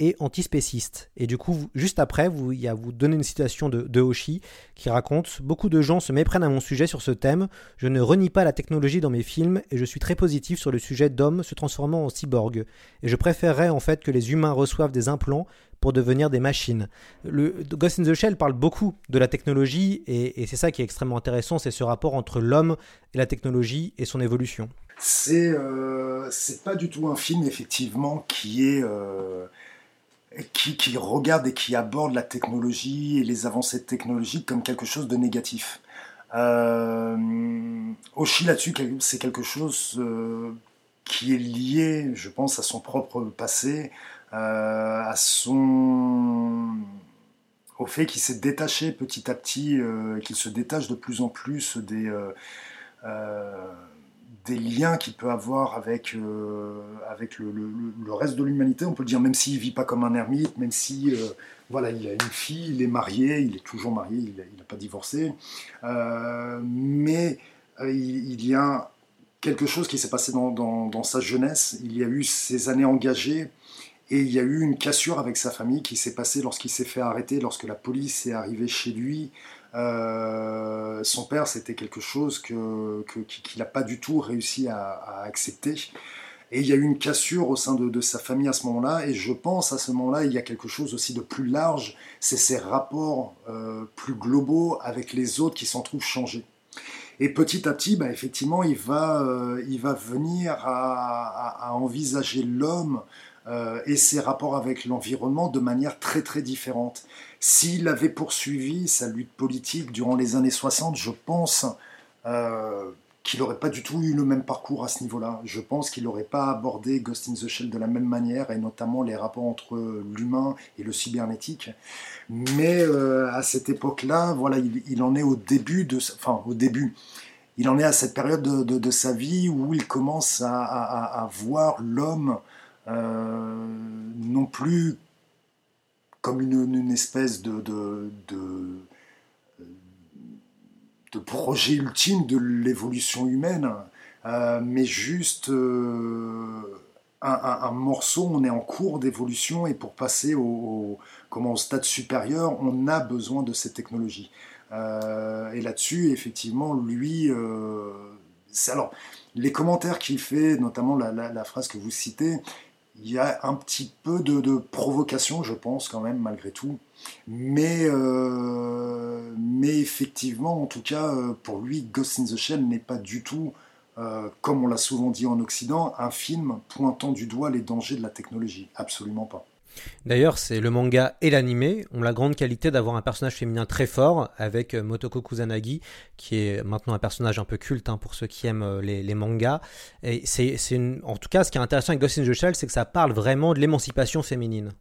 Speaker 4: et antispéciste. Et du coup, juste après, vous, il y a, vous donnez une citation de, de, Hoshi qui raconte Beaucoup de gens se méprennent à mon sujet sur ce thème. Je ne renie pas la technologie dans mes films et je suis très positif sur le sujet d'hommes se transformant en cyborg. Et je préférerais en fait que les humains reçoivent des implants pour devenir des machines. Le Ghost in the Shell parle beaucoup de la technologie et c'est ça qui est extrêmement intéressant, c'est ce rapport entre l'homme et la technologie et son évolution.
Speaker 7: C'est euh, pas du tout un film effectivement qui est euh, qui, regarde et qui aborde la technologie et les avancées technologiques comme quelque chose de négatif. Euh, Oshi là-dessus, c'est quelque chose euh, qui est lié, je pense, à son propre passé, euh, à son au fait qu'il s'est détaché petit à petit, qu'il se détache de plus en plus des des liens qu'il peut avoir avec, euh, avec le, reste de l'humanité, on peut le dire, même s'il vit pas comme un ermite, même si euh, voilà, il a une fille, il est marié, il est toujours marié, il n'a pas divorcé, euh, mais il, y a quelque chose qui s'est passé dans, dans, dans, sa jeunesse, il y a eu ces années engagées, et il y a eu une cassure avec sa famille qui s'est passée lorsqu'il s'est fait arrêter, lorsque la police est arrivée chez lui, euh, son père, c'était quelque chose qu'il n'a pas du tout réussi à, accepter. Et il y a eu une cassure au sein de, sa famille à ce moment-là. Et je pense à ce moment-là, il y a quelque chose aussi de plus large. C'est ces rapports euh, plus globaux avec les autres qui s'en trouvent changés. Et petit à petit, bah, effectivement, il va, euh, il va venir à envisager l'homme et ses rapports avec l'environnement de manière très très différente. S'il avait poursuivi sa lutte politique durant les années 60, je pense euh, qu'il n'aurait pas du tout eu le même parcours à ce niveau-là. Je pense qu'il n'aurait pas abordé Ghost in the Shell de la même manière, et notamment les rapports entre l'humain et le cybernétique. Mais euh, à cette époque-là, voilà, il, en est au début de, enfin au début. Il en est à cette période de, sa vie où il commence à voir l'homme euh, non plus comme une, espèce de, de, projet ultime de l'évolution humaine, euh, mais juste euh, un, morceau, on est en cours d'évolution et pour passer au, comment, au stade supérieur, on a besoin de cette technologie. et là-dessus, effectivement, lui, alors les commentaires qu'il fait, notamment la, phrase que vous citez, il y a un petit peu de, provocation, je pense, quand même, malgré tout. Mais, euh, effectivement, en tout cas, euh, pour lui, Ghost in the Shell n'est pas du tout, euh, comme on l'a souvent dit en Occident, un film pointant du doigt les dangers de la technologie. Absolument pas.
Speaker 4: D'ailleurs, c'est le manga et l'anime ont la grande qualité d'avoir un personnage féminin très fort avec euh, Motoko Kusanagi, qui est maintenant un personnage un peu culte hein, pour ceux qui aiment euh, les, mangas. Et c'est, en tout cas, ce qui est intéressant avec Ghost in the Shell, c'est que ça parle vraiment de l'émancipation féminine.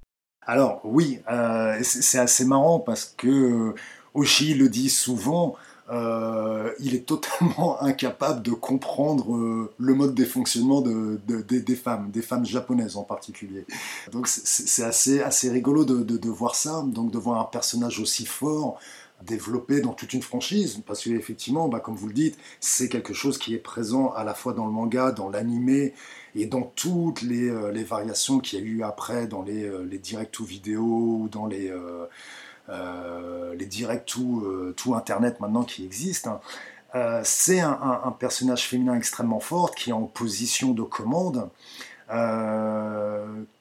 Speaker 7: Alors oui, euh, c'est assez marrant parce que Oshi le dit souvent. Euh, il est totalement <laughs> incapable de comprendre euh, le mode de fonctionnement de, des femmes, des femmes japonaises en particulier. Donc c'est assez, assez rigolo de, voir ça, donc de voir un personnage aussi fort développé dans toute une franchise, parce qu'effectivement, bah, comme vous le dites, c'est quelque chose qui est présent à la fois dans le manga, dans l'animé, et dans toutes les, euh, variations qu'il y a eu après, dans les, les direct ou vidéo, ou dans les... Euh, les directs tout, euh, tout Internet maintenant qui existent. Hein. Euh, c'est un, personnage féminin extrêmement fort qui est en position de commande.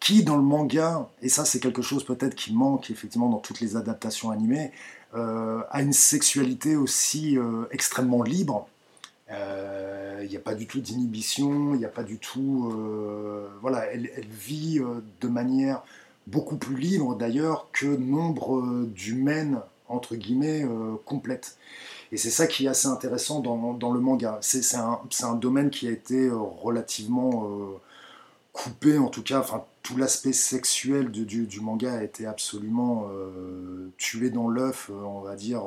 Speaker 7: qui dans le manga, et ça c'est quelque chose peut-être qui manque effectivement dans toutes les adaptations animées, a une sexualité aussi extrêmement libre. Il n'y a pas du tout d'inhibition, il n'y a pas du tout... voilà, elle vit de manière beaucoup plus libre d'ailleurs que nombre d'humaines entre guillemets euh, complètes. Et c'est ça qui est assez intéressant dans, le manga. C'est un, domaine qui a été relativement coupé, en tout cas, tout l'aspect sexuel du, manga a été absolument tué dans l'œuf, on va dire,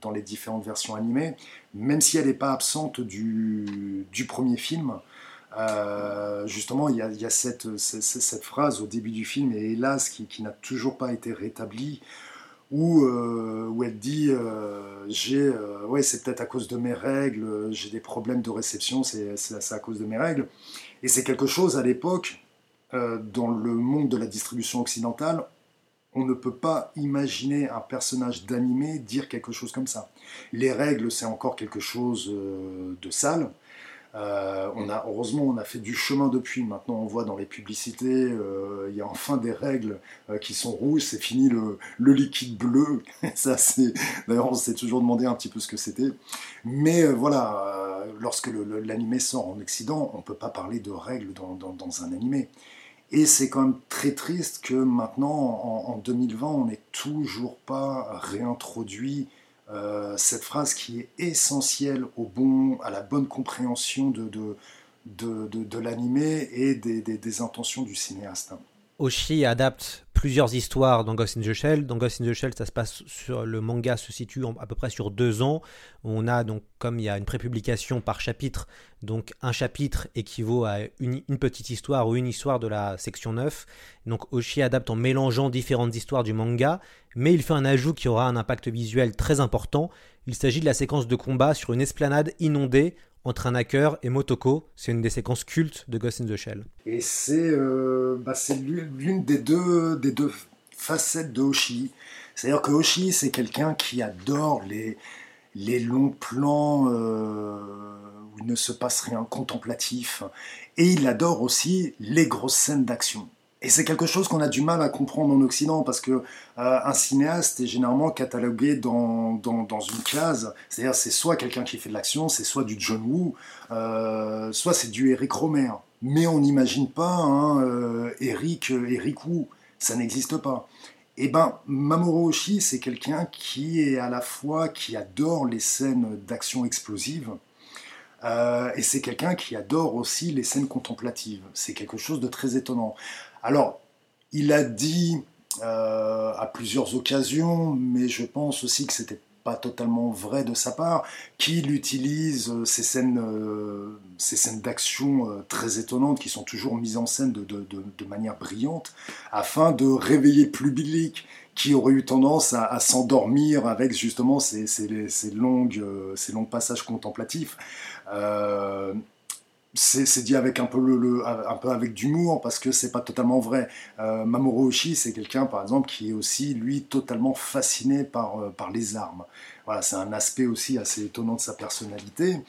Speaker 7: dans les différentes versions animées, même si elle n'est pas absente du premier film. Euh, justement, il y a, cette, phrase au début du film, et hélas, qui, n'a toujours pas été rétablie, où, euh, elle dit euh, j'ai, ouais, c'est peut-être à cause de mes règles, j'ai des problèmes de réception, c'est, à cause de mes règles. Et c'est quelque chose à l'époque, dans le monde de la distribution occidentale, on ne peut pas imaginer un personnage d'animé dire quelque chose comme ça. Les règles, c'est encore quelque chose de sale. Euh, on a, heureusement, on a fait du chemin depuis. Maintenant, on voit dans les publicités, euh, il y a enfin des règles euh, qui sont rouges. C'est fini le, liquide bleu. <laughs> Ça, c'est d'ailleurs, on s'est toujours demandé un petit peu ce que c'était. Mais voilà, lorsque l'animé sort en Occident, on ne peut pas parler de règles dans, un animé. Et c'est quand même très triste que maintenant, en, en 2020, on n'ait toujours pas réintroduit euh, cette phrase qui est essentielle au bon, à la bonne compréhension de, de, de, l'animé et des, intentions du cinéaste.
Speaker 4: Oshi adapte plusieurs histoires dans Ghost in the Shell. Dans Ghost in the Shell, ça se passe sur le manga se situe à peu près sur deux ans. On a donc comme il y a une prépublication par chapitre, donc un chapitre équivaut à une, petite histoire ou une histoire de la section 9. Donc Oshi adapte en mélangeant différentes histoires du manga, mais il fait un ajout qui aura un impact visuel très important. Il s'agit de la séquence de combat sur une esplanade inondée entre un hacker et Motoko. C'est une des séquences cultes de Ghost in the Shell.
Speaker 7: Et c'est euh, bah, l'une des deux, facettes de Hoshi. C'est-à-dire que Hoshi, c'est quelqu'un qui adore les, les longs plans euh, où il ne se passe rien, contemplatif. Et il adore aussi les grosses scènes d'action. Et c'est quelque chose qu'on a du mal à comprendre en Occident parce que euh, un cinéaste est généralement catalogué dans, dans, une case. C'est-à-dire c'est soit quelqu'un qui fait de l'action, c'est soit du John Woo, euh, soit c'est du Eric Romer. Mais on n'imagine pas hein, euh, Eric, Eric Woo. Ça n'existe pas. Et eh ben Mamoru Oshii, c'est quelqu'un qui est à la fois qui adore les scènes d'action explosive. et c'est quelqu'un qui adore aussi les scènes contemplatives. C'est quelque chose de très étonnant. Alors, il a dit euh, à plusieurs occasions, mais je pense aussi que c'était pas totalement vrai de sa part, qu'il utilise euh, ces scènes, euh, scènes d'action très étonnantes qui sont toujours mises en scène de, manière brillante, afin de réveiller le public qui aurait eu tendance à, s'endormir avec justement ces, longues, ces longs passages contemplatifs c'est dit avec un peu, d'humour parce que c'est pas totalement vrai. Euh, Mamoru Oshii, c'est quelqu'un par exemple qui est aussi lui totalement fasciné par, euh, les armes. Voilà, c'est un aspect aussi assez étonnant de sa personnalité.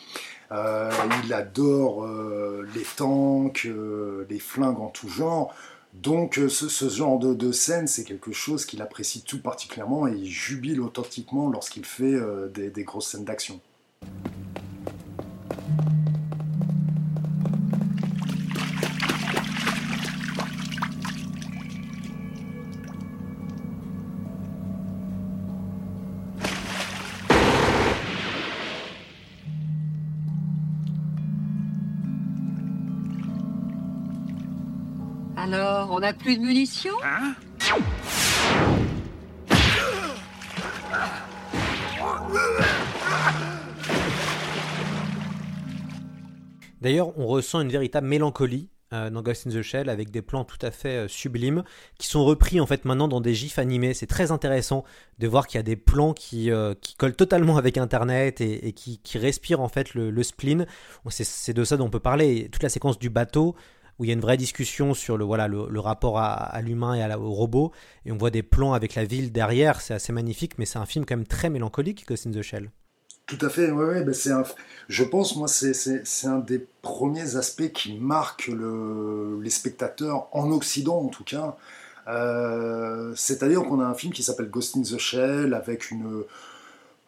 Speaker 7: Euh, il adore les tanks, les flingues en tout genre. Donc ce, genre de, scène, c'est quelque chose qu'il apprécie tout particulièrement et il jubile authentiquement lorsqu'il fait des grosses scènes d'action.
Speaker 8: Alors, on n'a plus de munitions? Hein?
Speaker 4: D'ailleurs, on ressent une véritable mélancolie euh, dans Ghost in the Shell avec des plans tout à fait euh, sublimes qui sont repris en fait maintenant dans des gifs animés. C'est très intéressant de voir qu'il y a des plans qui, euh, qui collent totalement avec Internet et, qui, qui, respirent en fait le, le spleen. C'est de ça dont on peut parler. Toute la séquence du bateau, où il y a une vraie discussion sur le, voilà, le, rapport à, l'humain et au robot, et on voit des plans avec la ville derrière, c'est assez magnifique, mais c'est un film quand même très mélancolique, Ghost in the Shell.
Speaker 7: Tout à fait, ouais, c'est je pense, moi, c'est un des premiers aspects qui marque le, les spectateurs, en Occident en tout cas. Euh, c'est-à-dire qu'on a un film qui s'appelle Ghost in the Shell, avec une,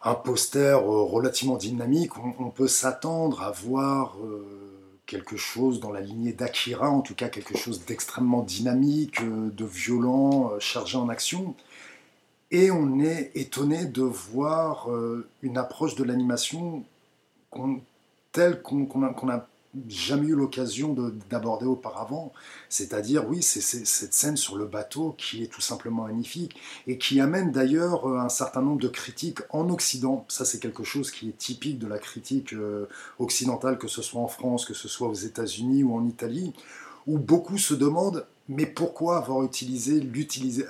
Speaker 7: un poster euh, relativement dynamique. On, peut s'attendre à voir... Euh, quelque chose dans la lignée d'Akira, en tout cas quelque chose d'extrêmement dynamique, euh, de violent, euh, chargé en action. Et on est étonné de voir une approche de l'animation telle qu'on n'a jamais eu l'occasion d'aborder auparavant. C'est-à-dire, oui, c'est cette scène sur le bateau qui est tout simplement magnifique et qui amène d'ailleurs euh, un certain nombre de critiques en Occident. Ça, c'est quelque chose qui est typique de la critique euh, occidentale, que ce soit en France, que ce soit aux États-Unis ou en Italie, où beaucoup se demandent mais pourquoi avoir utilisé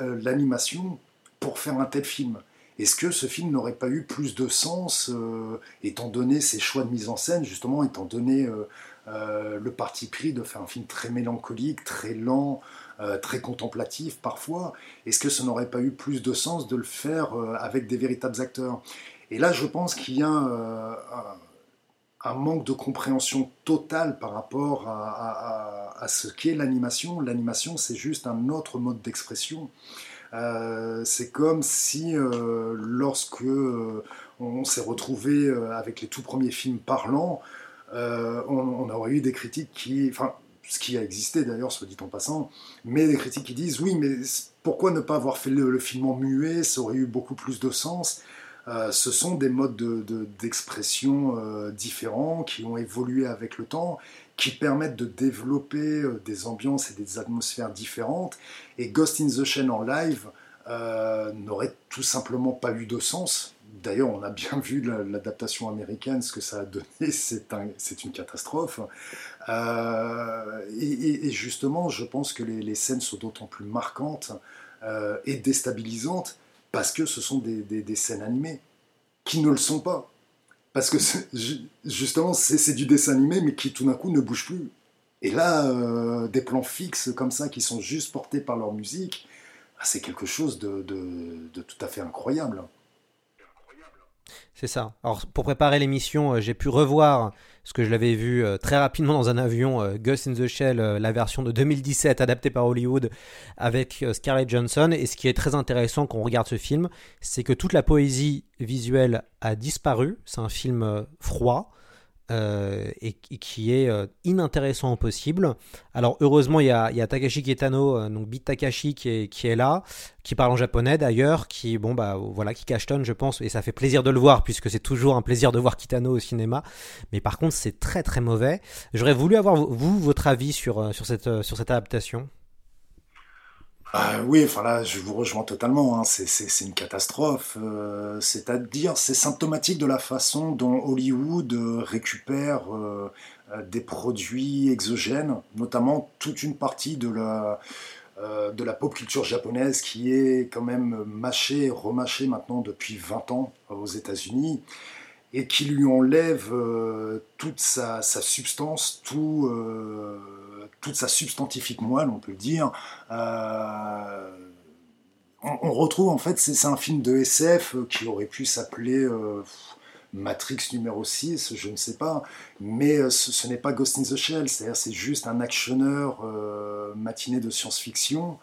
Speaker 7: euh, l'animation pour faire un tel film? Est-ce que ce film n'aurait pas eu plus de sens, étant donné ses choix de mise en scène, justement, étant donné le parti pris de faire un film très mélancolique, très lent, euh, très contemplatif parfois. Est-ce que ça n'aurait pas eu plus de sens de le faire euh, avec des véritables acteurs? Et là, je pense qu'il y a un, manque de compréhension totale par rapport à, ce qu'est l'animation. L'animation, c'est juste un autre mode d'expression. c'est comme si lorsque on s'est retrouvé avec les tout premiers films parlants, euh, on, aurait eu des critiques qui, enfin, ce qui a existé d'ailleurs, soit dit en passant, mais des critiques qui disent oui, mais pourquoi ne pas avoir fait le, film en muet? Ça aurait eu beaucoup plus de sens. Euh, ce sont des modes d'expression de, euh, différents qui ont évolué avec le temps, qui permettent de développer des ambiances et des atmosphères différentes. Et Ghost in the Shell en live n'aurait tout simplement pas eu de sens D'ailleurs, on a bien <laughs> vu l'adaptation américaine, ce que ça a donné, <laughs> c'est une catastrophe. Euh, et, justement, je pense que les, scènes sont d'autant plus marquantes euh, et déstabilisantes parce que ce sont des, scènes animées qui ne le sont pas. Parce que justement, c'est du dessin animé, mais qui tout d'un coup ne bouge plus. Et là, euh, des plans fixes comme ça, qui sont juste portés par leur musique, ah, c'est quelque chose de, de tout à fait incroyable.
Speaker 4: C'est ça. Alors pour préparer l'émission, euh, j'ai pu revoir ce que je l'avais vu euh, très rapidement dans un avion, euh, Ghost in the Shell, la version de 2017 adaptée par Hollywood avec Scarlett Johansson. Et ce qui est très intéressant quand on regarde ce film, c'est que toute la poésie visuelle a disparu. C'est un film froid. Euh, et, qui est euh, inintéressant au possible. Alors heureusement il y a, Takashi Kitano, euh, donc Beat Takashi qui est, qui est là, qui parle en japonais d'ailleurs, qui bon bah voilà qui cachetonne je pense et ça fait plaisir de le voir puisque c'est toujours un plaisir de voir Kitano au cinéma. Mais par contre c'est très très mauvais. J'aurais voulu avoir vous votre avis sur, sur, cette, sur cette adaptation.
Speaker 7: Ah oui, enfin là, je vous rejoins totalement. Hein. C'est une catastrophe. Euh, c'est-à-dire, c'est symptomatique de la façon dont Hollywood euh, récupère euh, des produits exogènes, notamment toute une partie de la, de la pop culture japonaise qui est quand même mâchée, remâchée maintenant depuis 20 ans aux États-Unis et qui lui enlève toute sa, sa, substance, tout toute sa substantifique moelle, on peut le dire. Euh, on, retrouve en fait, c'est un film de SF qui aurait pu s'appeler euh, Matrix numéro 6, je ne sais pas, mais euh, ce, n'est pas Ghost in the Shell, c'est juste un actionneur matiné de science-fiction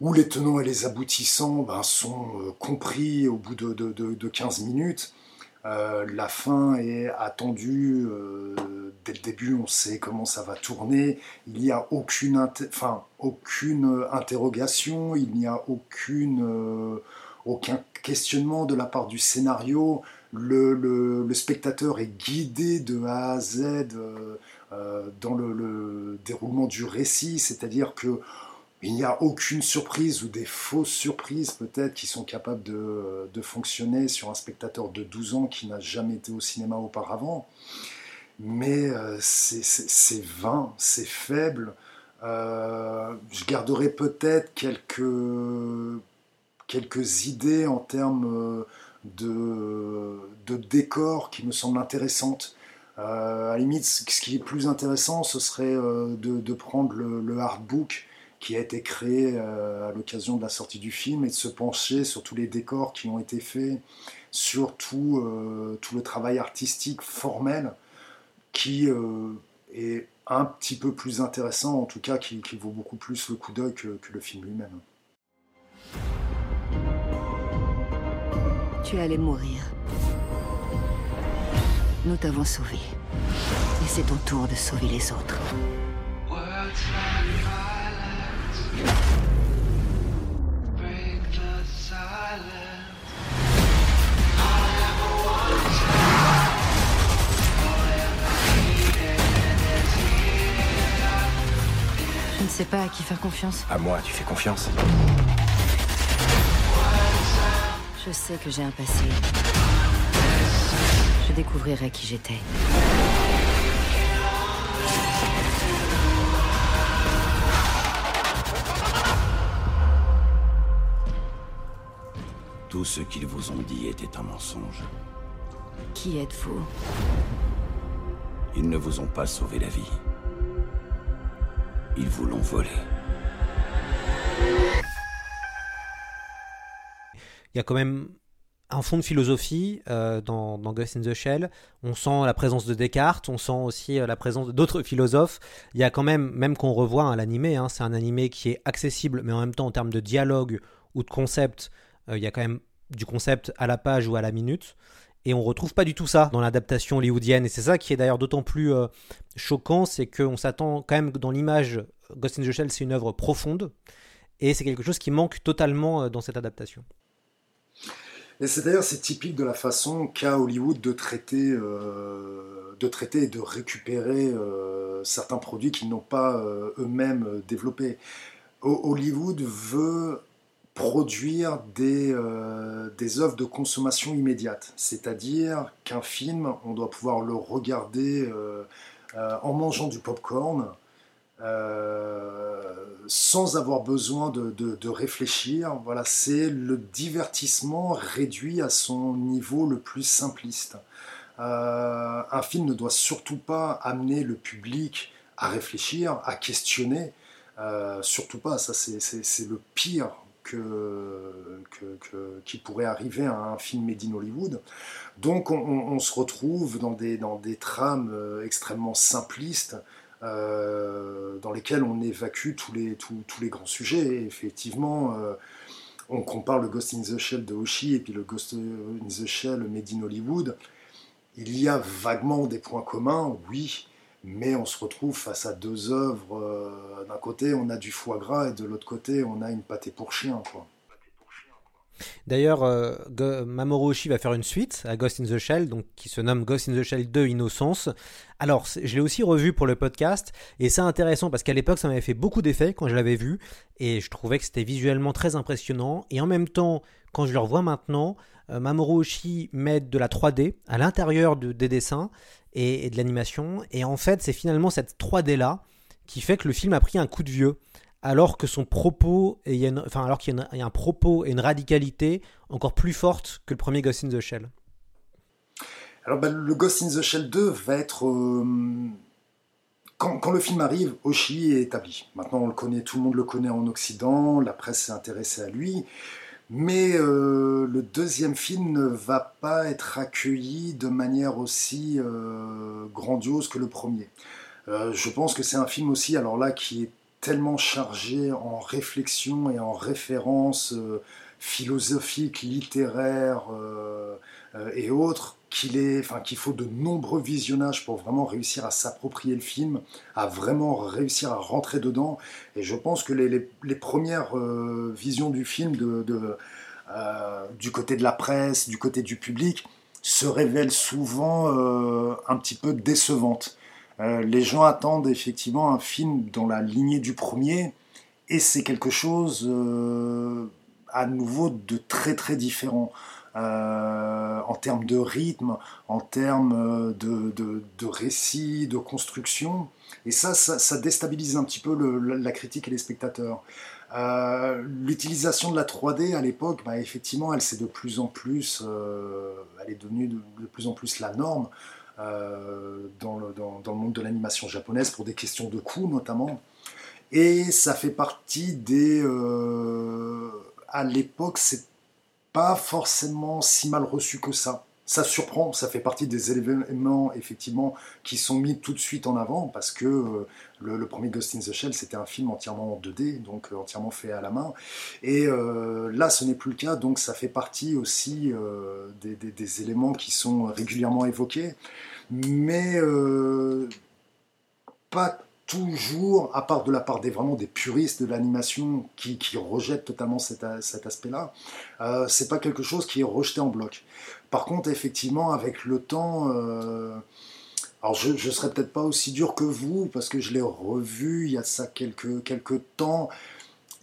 Speaker 7: où les tenants et les aboutissants ben, sont compris au bout de, de 15 minutes. Euh, la fin est attendue euh, dès le début, on sait comment ça va tourner. Il n'y a aucune, aucune interrogation, il n'y a euh, aucun questionnement de la part du scénario. Le, le, spectateur est guidé de A à Z dans le, déroulement du récit, c'est-à-dire que il n'y a aucune surprise ou des fausses surprises peut-être qui sont capables de, fonctionner sur un spectateur de 12 ans qui n'a jamais été au cinéma auparavant. Mais euh, c'est vain, c'est faible. Euh, je garderai peut-être quelques, quelques idées en termes de, de décor qui me semblent intéressantes. Euh, à la limite, ce qui est plus intéressant, ce serait de, prendre le, le hardbook qui a été créé euh, à l'occasion de la sortie du film et de se pencher sur tous les décors qui ont été faits, sur tout, euh, tout le travail artistique formel qui euh, est un petit peu plus intéressant, en tout cas qui, qui vaut beaucoup plus le coup d'œil que, que le film lui-même.
Speaker 8: Tu allais mourir. Nous t'avons sauvé. Et c'est ton tour de sauver les autres.
Speaker 6: Sais pas à qui faire confiance.
Speaker 1: À moi, tu fais confiance
Speaker 6: Je sais que j'ai un passé. Je découvrirai qui j'étais.
Speaker 2: Tout ce qu'ils vous ont dit était un mensonge.
Speaker 6: Qui êtes-vous?
Speaker 2: Ils ne vous ont pas sauvé la vie. Ils vous l'ont volé.
Speaker 4: Il y a quand même un fond de philosophie euh, dans, Ghost in the Shell. On sent la présence de Descartes, on sent aussi euh, la présence d'autres philosophes. Il y a quand même, même qu'on revoit hein, hein, c'est un animé qui est accessible, mais en même temps en termes de dialogue ou de concept, euh, il y a quand même du concept à la page ou à la minute. Et on retrouve pas du tout ça dans l'adaptation hollywoodienne. Et c'est ça qui est d'ailleurs d'autant plus euh, choquant, c'est qu'on s'attend quand même dans l'image, Ghost in the Shell, c'est une œuvre profonde. Et c'est quelque chose qui manque totalement euh, dans cette adaptation.
Speaker 7: Et c'est d'ailleurs c'est typique de la façon qu'a Hollywood de traiter, euh, de traiter et de récupérer euh, certains produits qu'ils n'ont pas euh, eux-mêmes développés. Hollywood veut produire des, euh, des œuvres de consommation immédiate, c'est-à-dire qu'un film, on doit pouvoir le regarder euh, euh, en mangeant du popcorn, sans avoir besoin de, de, de réfléchir. Voilà, c'est le divertissement réduit à son niveau le plus simpliste. un film ne doit surtout pas amener le public à réfléchir, à questionner. surtout pas, ça c'est le pire que, qui pourrait arriver à un film made in Hollywood. Donc on, se retrouve dans des, dans des trames extrêmement simplistes euh, dans lesquelles on évacue tous les, tous, tous les grands sujets. Et effectivement, euh, on compare le Ghost in the Shell de Hoshi et puis le Ghost in the Shell made in Hollywood. Il y a vaguement des points communs, oui, mais on se retrouve face à deux œuvres. Euh, D'un côté, on a du foie gras et de l'autre côté, on a une pâté pour chien.
Speaker 4: D'ailleurs, euh, Mamoru Oshii va faire une suite à Ghost in the Shell, donc qui se nomme Ghost in the Shell 2 Innocence. Alors, je l'ai aussi revu pour le podcast, et c'est intéressant parce qu'à l'époque, ça m'avait fait beaucoup d'effets quand je l'avais vu, et je trouvais que c'était visuellement très impressionnant. Et en même temps, quand je le revois maintenant, euh, Mamoru Oshii met de la 3D à l'intérieur de, des dessins et, de l'animation, et en fait, c'est finalement cette 3D là qui fait que le film a pris un coup de vieux alors que son propos, enfin alors qu'il y, a un propos et une radicalité encore plus forte que le premier Ghost in the Shell.
Speaker 7: Alors bah, le Ghost in the Shell 2 va être euh, quand, quand, le film arrive, Oshii est établi. Maintenant on le connaît, tout le monde le connaît en Occident, la presse s'est intéressée à lui. Mais euh, le deuxième film ne va pas être accueilli de manière aussi euh, grandiose que le premier. Euh, je pense que c'est un film aussi, alors là, qui est tellement chargé en réflexion et en références philosophiques, littéraires et autres, qu'il enfin, faut de nombreux visionnages pour vraiment réussir à s'approprier le film, à vraiment réussir à rentrer dedans. Et je pense que les, les, premières euh, visions du film de, euh, du côté de la presse, du côté du public, se révèlent souvent un petit peu décevantes. Euh, les gens attendent effectivement un film dans la lignée du premier, et c'est quelque chose euh, à nouveau de très très différent. Euh, en termes de rythme, en termes de, de, récit, de construction. Et ça, ça, déstabilise un petit peu la critique et les spectateurs. Euh, L'utilisation de la 3D à l'époque, bah, effectivement, elle c'est de plus en plus, euh, elle est devenue de, plus en plus la norme. Euh, dans, le, dans, le, monde de l'animation japonaise pour des questions de coût notamment. Et ça fait partie des... Euh, à l'époque, c'est pas forcément si mal reçu que ça. Ça surprend, ça fait partie des éléments effectivement qui sont mis tout de suite en avant parce que euh, le, premier Ghost in the Shell c'était un film entièrement en 2D, donc euh, entièrement fait à la main. Et euh, là ce n'est plus le cas, donc ça fait partie aussi des, des, éléments qui sont régulièrement évoqués, mais pas toujours, à part de la part des vraiment des puristes de l'animation qui, qui, rejettent totalement cet, cet aspect-là, euh, c'est pas quelque chose qui est rejeté en bloc. Par contre, effectivement, avec le temps, euh, alors je, je serais peut-être pas aussi dur que vous parce que je l'ai revu il y a ça quelques quelques temps.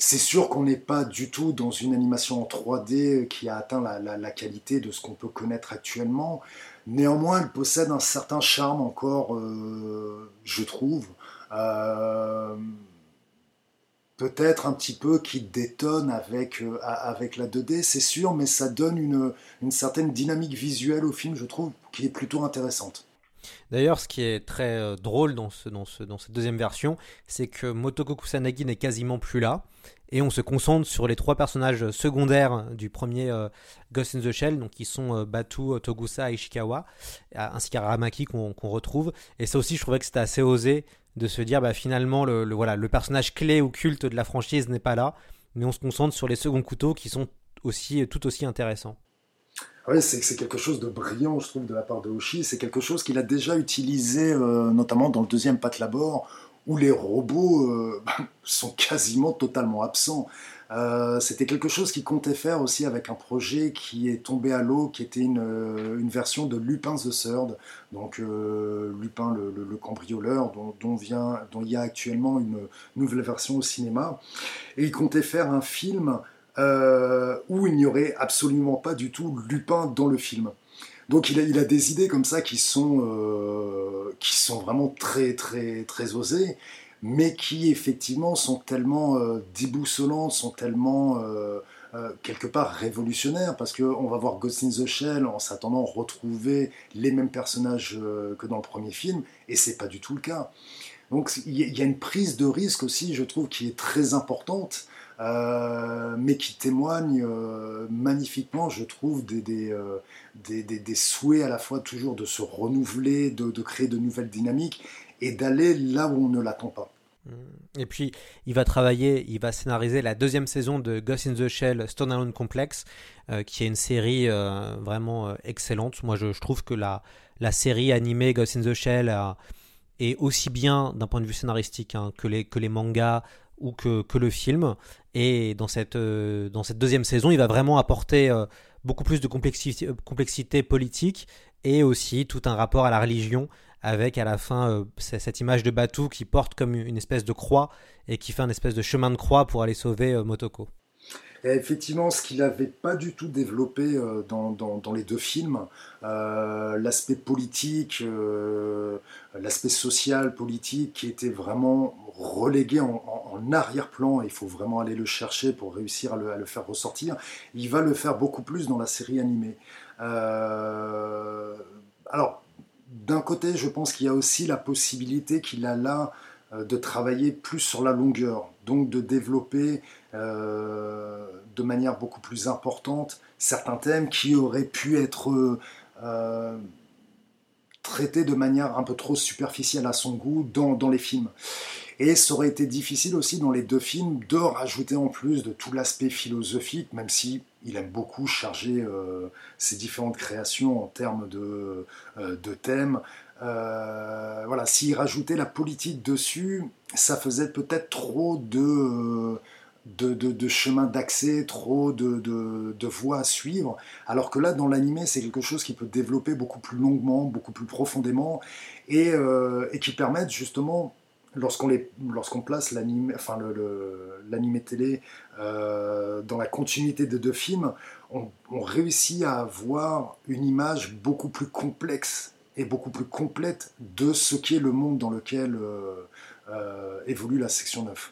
Speaker 7: C'est sûr qu'on n'est pas du tout dans une animation en 3D qui a atteint la, la, la qualité de ce qu'on peut connaître actuellement. Néanmoins, elle possède un certain charme encore, euh, je trouve. Euh, peut-être un petit peu qui détonne avec, euh, avec la 2D, c'est sûr, mais ça donne une, une certaine dynamique visuelle au film, je trouve, qui est plutôt intéressante.
Speaker 4: D'ailleurs, ce qui est très euh, drôle dans, ce, dans, ce, dans cette deuxième version, c'est que Motoko Kusanagi n'est quasiment plus là. Et on se concentre sur les trois personnages secondaires du premier euh, Ghost in the Shell, donc qui sont euh, Batu, Togusa et Ishikawa, ainsi qu'Aramaki qu'on retrouve. Et ça aussi, je trouvais que c'était assez osé de se dire, bah, finalement, le, voilà, le personnage clé ou culte de la franchise n'est pas là, mais on se concentre sur les seconds couteaux qui sont aussi, tout aussi intéressants.
Speaker 7: Ouais, c'est quelque chose de brillant, je trouve, de la part de Hoshi. C'est quelque chose qu'il a déjà utilisé, euh, notamment dans le deuxième Patlabor, où les robots euh, <laughs> sont quasiment totalement absents. Euh, C'était quelque chose qu'il comptait faire aussi avec un projet qui est tombé à l'eau, qui était une, une, version de Lupin the Third, donc euh, Lupin le, le, le cambrioleur, dont, vient, dont il y a actuellement une nouvelle version au cinéma. Et il comptait faire un film euh, où il n'y aurait absolument pas du tout Lupin dans le film. Donc il a, des idées comme ça qui sont, euh, qui sont vraiment très très très osées, mais qui effectivement sont tellement euh, déboussolantes, sont tellement euh, quelque part révolutionnaires, parce qu'on va voir Ghost in the Shell en s'attendant à retrouver les mêmes personnages que dans le premier film, et c'est pas du tout le cas. Donc il y a une prise de risque aussi, je trouve, qui est très importante. Euh, mais qui témoigne euh, magnifiquement, je trouve, des, des, euh, des, des, souhaits à la fois toujours de se renouveler, de, de créer de nouvelles dynamiques et d'aller là où on ne l'attend pas.
Speaker 4: Et puis, il va travailler, il va scénariser la deuxième saison de Ghost in the Shell Stone Alone Complex, euh, qui est une série vraiment excellente. Moi, je, je, trouve que la, la série animée Ghost in the Shell est aussi bien d'un point de vue scénaristique hein, que, les, que les mangas ou que, le film. Et dans cette, euh, dans cette deuxième saison, il va vraiment apporter euh, beaucoup plus de complexité, complexité, politique et aussi tout un rapport à la religion avec à la fin euh, cette image de Batu qui porte comme une espèce de croix et qui fait un espèce de chemin de croix pour aller sauver Motoko.
Speaker 7: Effectivement, ce qu'il n'avait pas du tout développé euh, dans, les deux films, euh, l'aspect politique, euh, l'aspect social, politique, qui était vraiment relégué en, arrière-plan, il faut vraiment aller le chercher pour réussir à le, faire ressortir, il va le faire beaucoup plus dans la série animée. Alors, d'un côté, je pense qu'il y a aussi la possibilité qu'il a là de travailler plus sur la longueur, donc de développer euh, de manière beaucoup plus importante certains thèmes qui auraient pu être euh, traités de manière un peu trop superficielle à son goût dans, les films. Et ça aurait été difficile aussi dans les deux films de rajouter en plus de tout l'aspect philosophique, même si il aime beaucoup charger euh, ses différentes créations en termes euh, de thèmes. Euh, voilà, s'il rajoutait la politique dessus, ça faisait peut-être trop de, de, chemin d'accès, trop de, de, voies à suivre. Alors que là, dans l'animé, c'est quelque chose qui peut développer beaucoup plus longuement, beaucoup plus profondément, et, euh, qui permettent justement lorsqu'on place l'anime enfin télé euh, dans la continuité des deux films, on, réussit à avoir une image beaucoup plus complexe et beaucoup plus complète de ce qu'est le monde dans lequel euh, euh, évolue la section 9.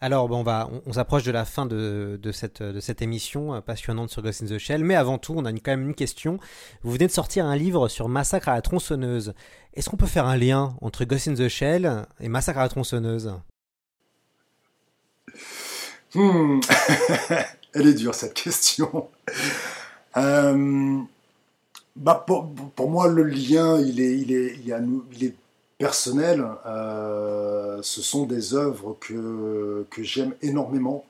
Speaker 4: Alors, bon, on, va, on, on s'approche de la fin de, de, cette, de cette émission euh, passionnante sur Ghost in the Shell, mais avant tout, on a une, quand même une question. Vous venez de sortir un livre sur Massacre à la tronçonneuse. Est-ce qu'on peut faire un lien entre Ghost in the Shell et Massacre à la tronçonneuse?
Speaker 7: Hmm. <laughs> Elle est dure cette question. Euh, bah pour, pour, moi, le lien, il est, il est, il, est personnel. Euh, ce sont des œuvres que, que j'aime énormément,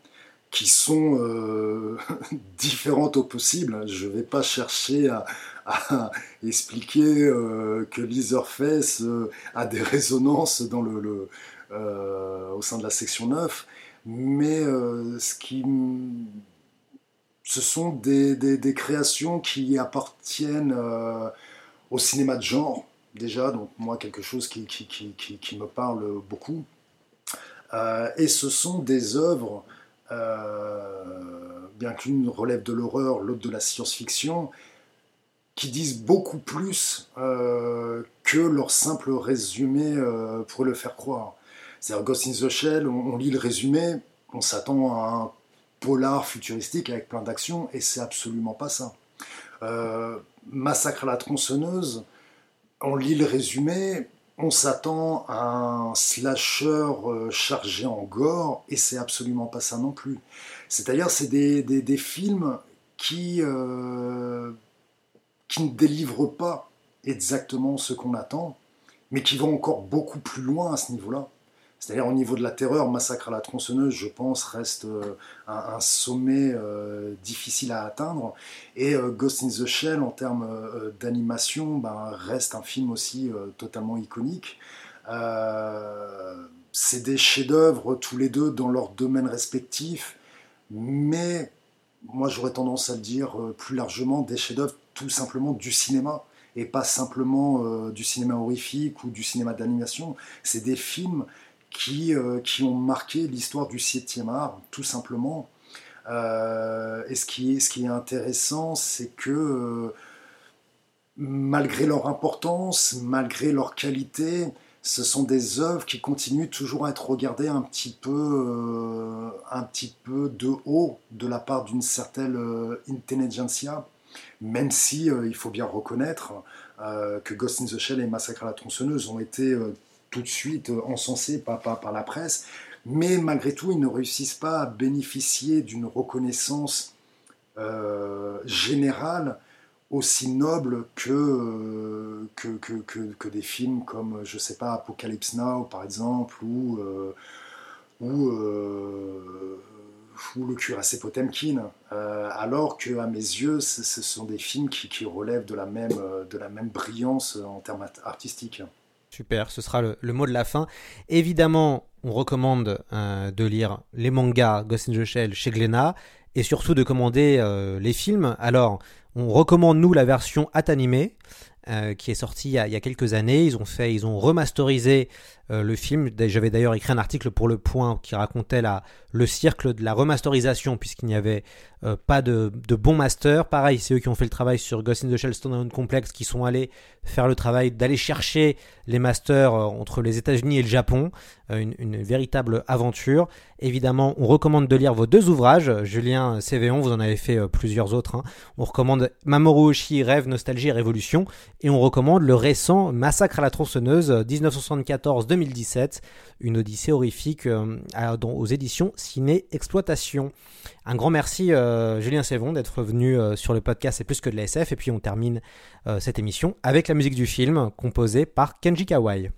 Speaker 7: qui sont euh, <laughs> différentes au possible. Je ne vais pas chercher à, à expliquer euh, que Leatherface euh, a des résonances dans le au sein de la section 9. Mais ce qui ce sont des, créations qui appartiennent au cinéma de genre, déjà, donc moi quelque chose qui, me parle beaucoup. et ce sont des œuvres bien qu'une relève de l'horreur, l'autre de la science-fiction, qui disent beaucoup plus euh, que leur simple résumé euh, pourrait le faire croire. C'est-à-dire Ghost in the Shell, on, lit le résumé, on s'attend à un polar futuristique avec plein d'actions, et c'est absolument pas ça. Euh, Massacre à la tronçonneuse, on lit le résumé, on s'attend à un slasher chargé en gore, et c'est absolument pas ça non plus. C'est-à-dire, c'est des, des, films qui, euh, qui ne délivrent pas exactement ce qu'on attend, mais qui vont encore beaucoup plus loin à ce niveau-là. C'est-à-dire au niveau de la terreur, Massacre à la tronçonneuse, je pense, reste euh, un, sommet euh, difficile à atteindre. Et Ghost in the Shell, en termes d'animation, ben, reste un film aussi totalement iconique. c'est des chefs-d'œuvre tous les deux dans leurs domaines respectifs mais moi j'aurais tendance à le dire euh, plus largement des chefs-d'œuvre tout simplement du cinéma et pas simplement euh, du cinéma horrifique ou du cinéma d'animation. C'est des films qui, euh, qui ont marqué l'histoire du 7e art, tout simplement. et ce qui, est, ce qui est intéressant, c'est que malgré leur importance, malgré leur qualité, ce sont des œuvres qui continuent toujours à être regardées un petit peu, euh, un petit peu de haut de la part d'une certaine euh, intelligentsia, même si euh, il faut bien reconnaître que Ghost in the Shell et Massacre à la tronçonneuse ont été tout de suite encensés par, la presse, mais malgré tout, ils ne réussissent pas à bénéficier d'une reconnaissance générale aussi noble que, que, des films comme, je sais pas, Apocalypse Now, par exemple, ou, euh, euh, Le Cuirassé Potemkin, euh, alors que à mes yeux, ce, sont des films qui, qui, relèvent de la, même, de la même brillance en termes artistiques.
Speaker 4: Super, ce sera le, mot de la fin. Évidemment, on recommande de lire les mangas Ghost in the Shell chez Glénat et surtout de commander les films. Alors, on recommande nous la version Atanimé euh, qui est sortie il y, a, quelques années. Ils ont fait, ils ont remasterisé euh, le film. J'avais d'ailleurs écrit un article pour Le Point qui racontait la, le cercle de la remasterisation puisqu'il n'y avait euh, pas de, de bon master. Pareil, c'est eux qui ont fait le travail sur Ghost in the Shell Stone Complex qui sont allés faire le travail d'aller chercher les masters entre les États-Unis et le Japon. Une, véritable aventure. Évidemment, on recommande de lire vos deux ouvrages. Julien Cévéon, vous en avez fait plusieurs autres. Hein. On recommande Mamoru Oshii, Rêve, Nostalgie et Révolution. Et on recommande le récent Massacre à la tronçonneuse 1974-2017, une odyssée horrifique euh, aux éditions Ciné Exploitation. Un grand merci euh, Julien Sévon d'être venu euh, sur le podcast C'est plus que de la SF et puis on termine cette émission avec la musique du film composée par Kenji Kawai.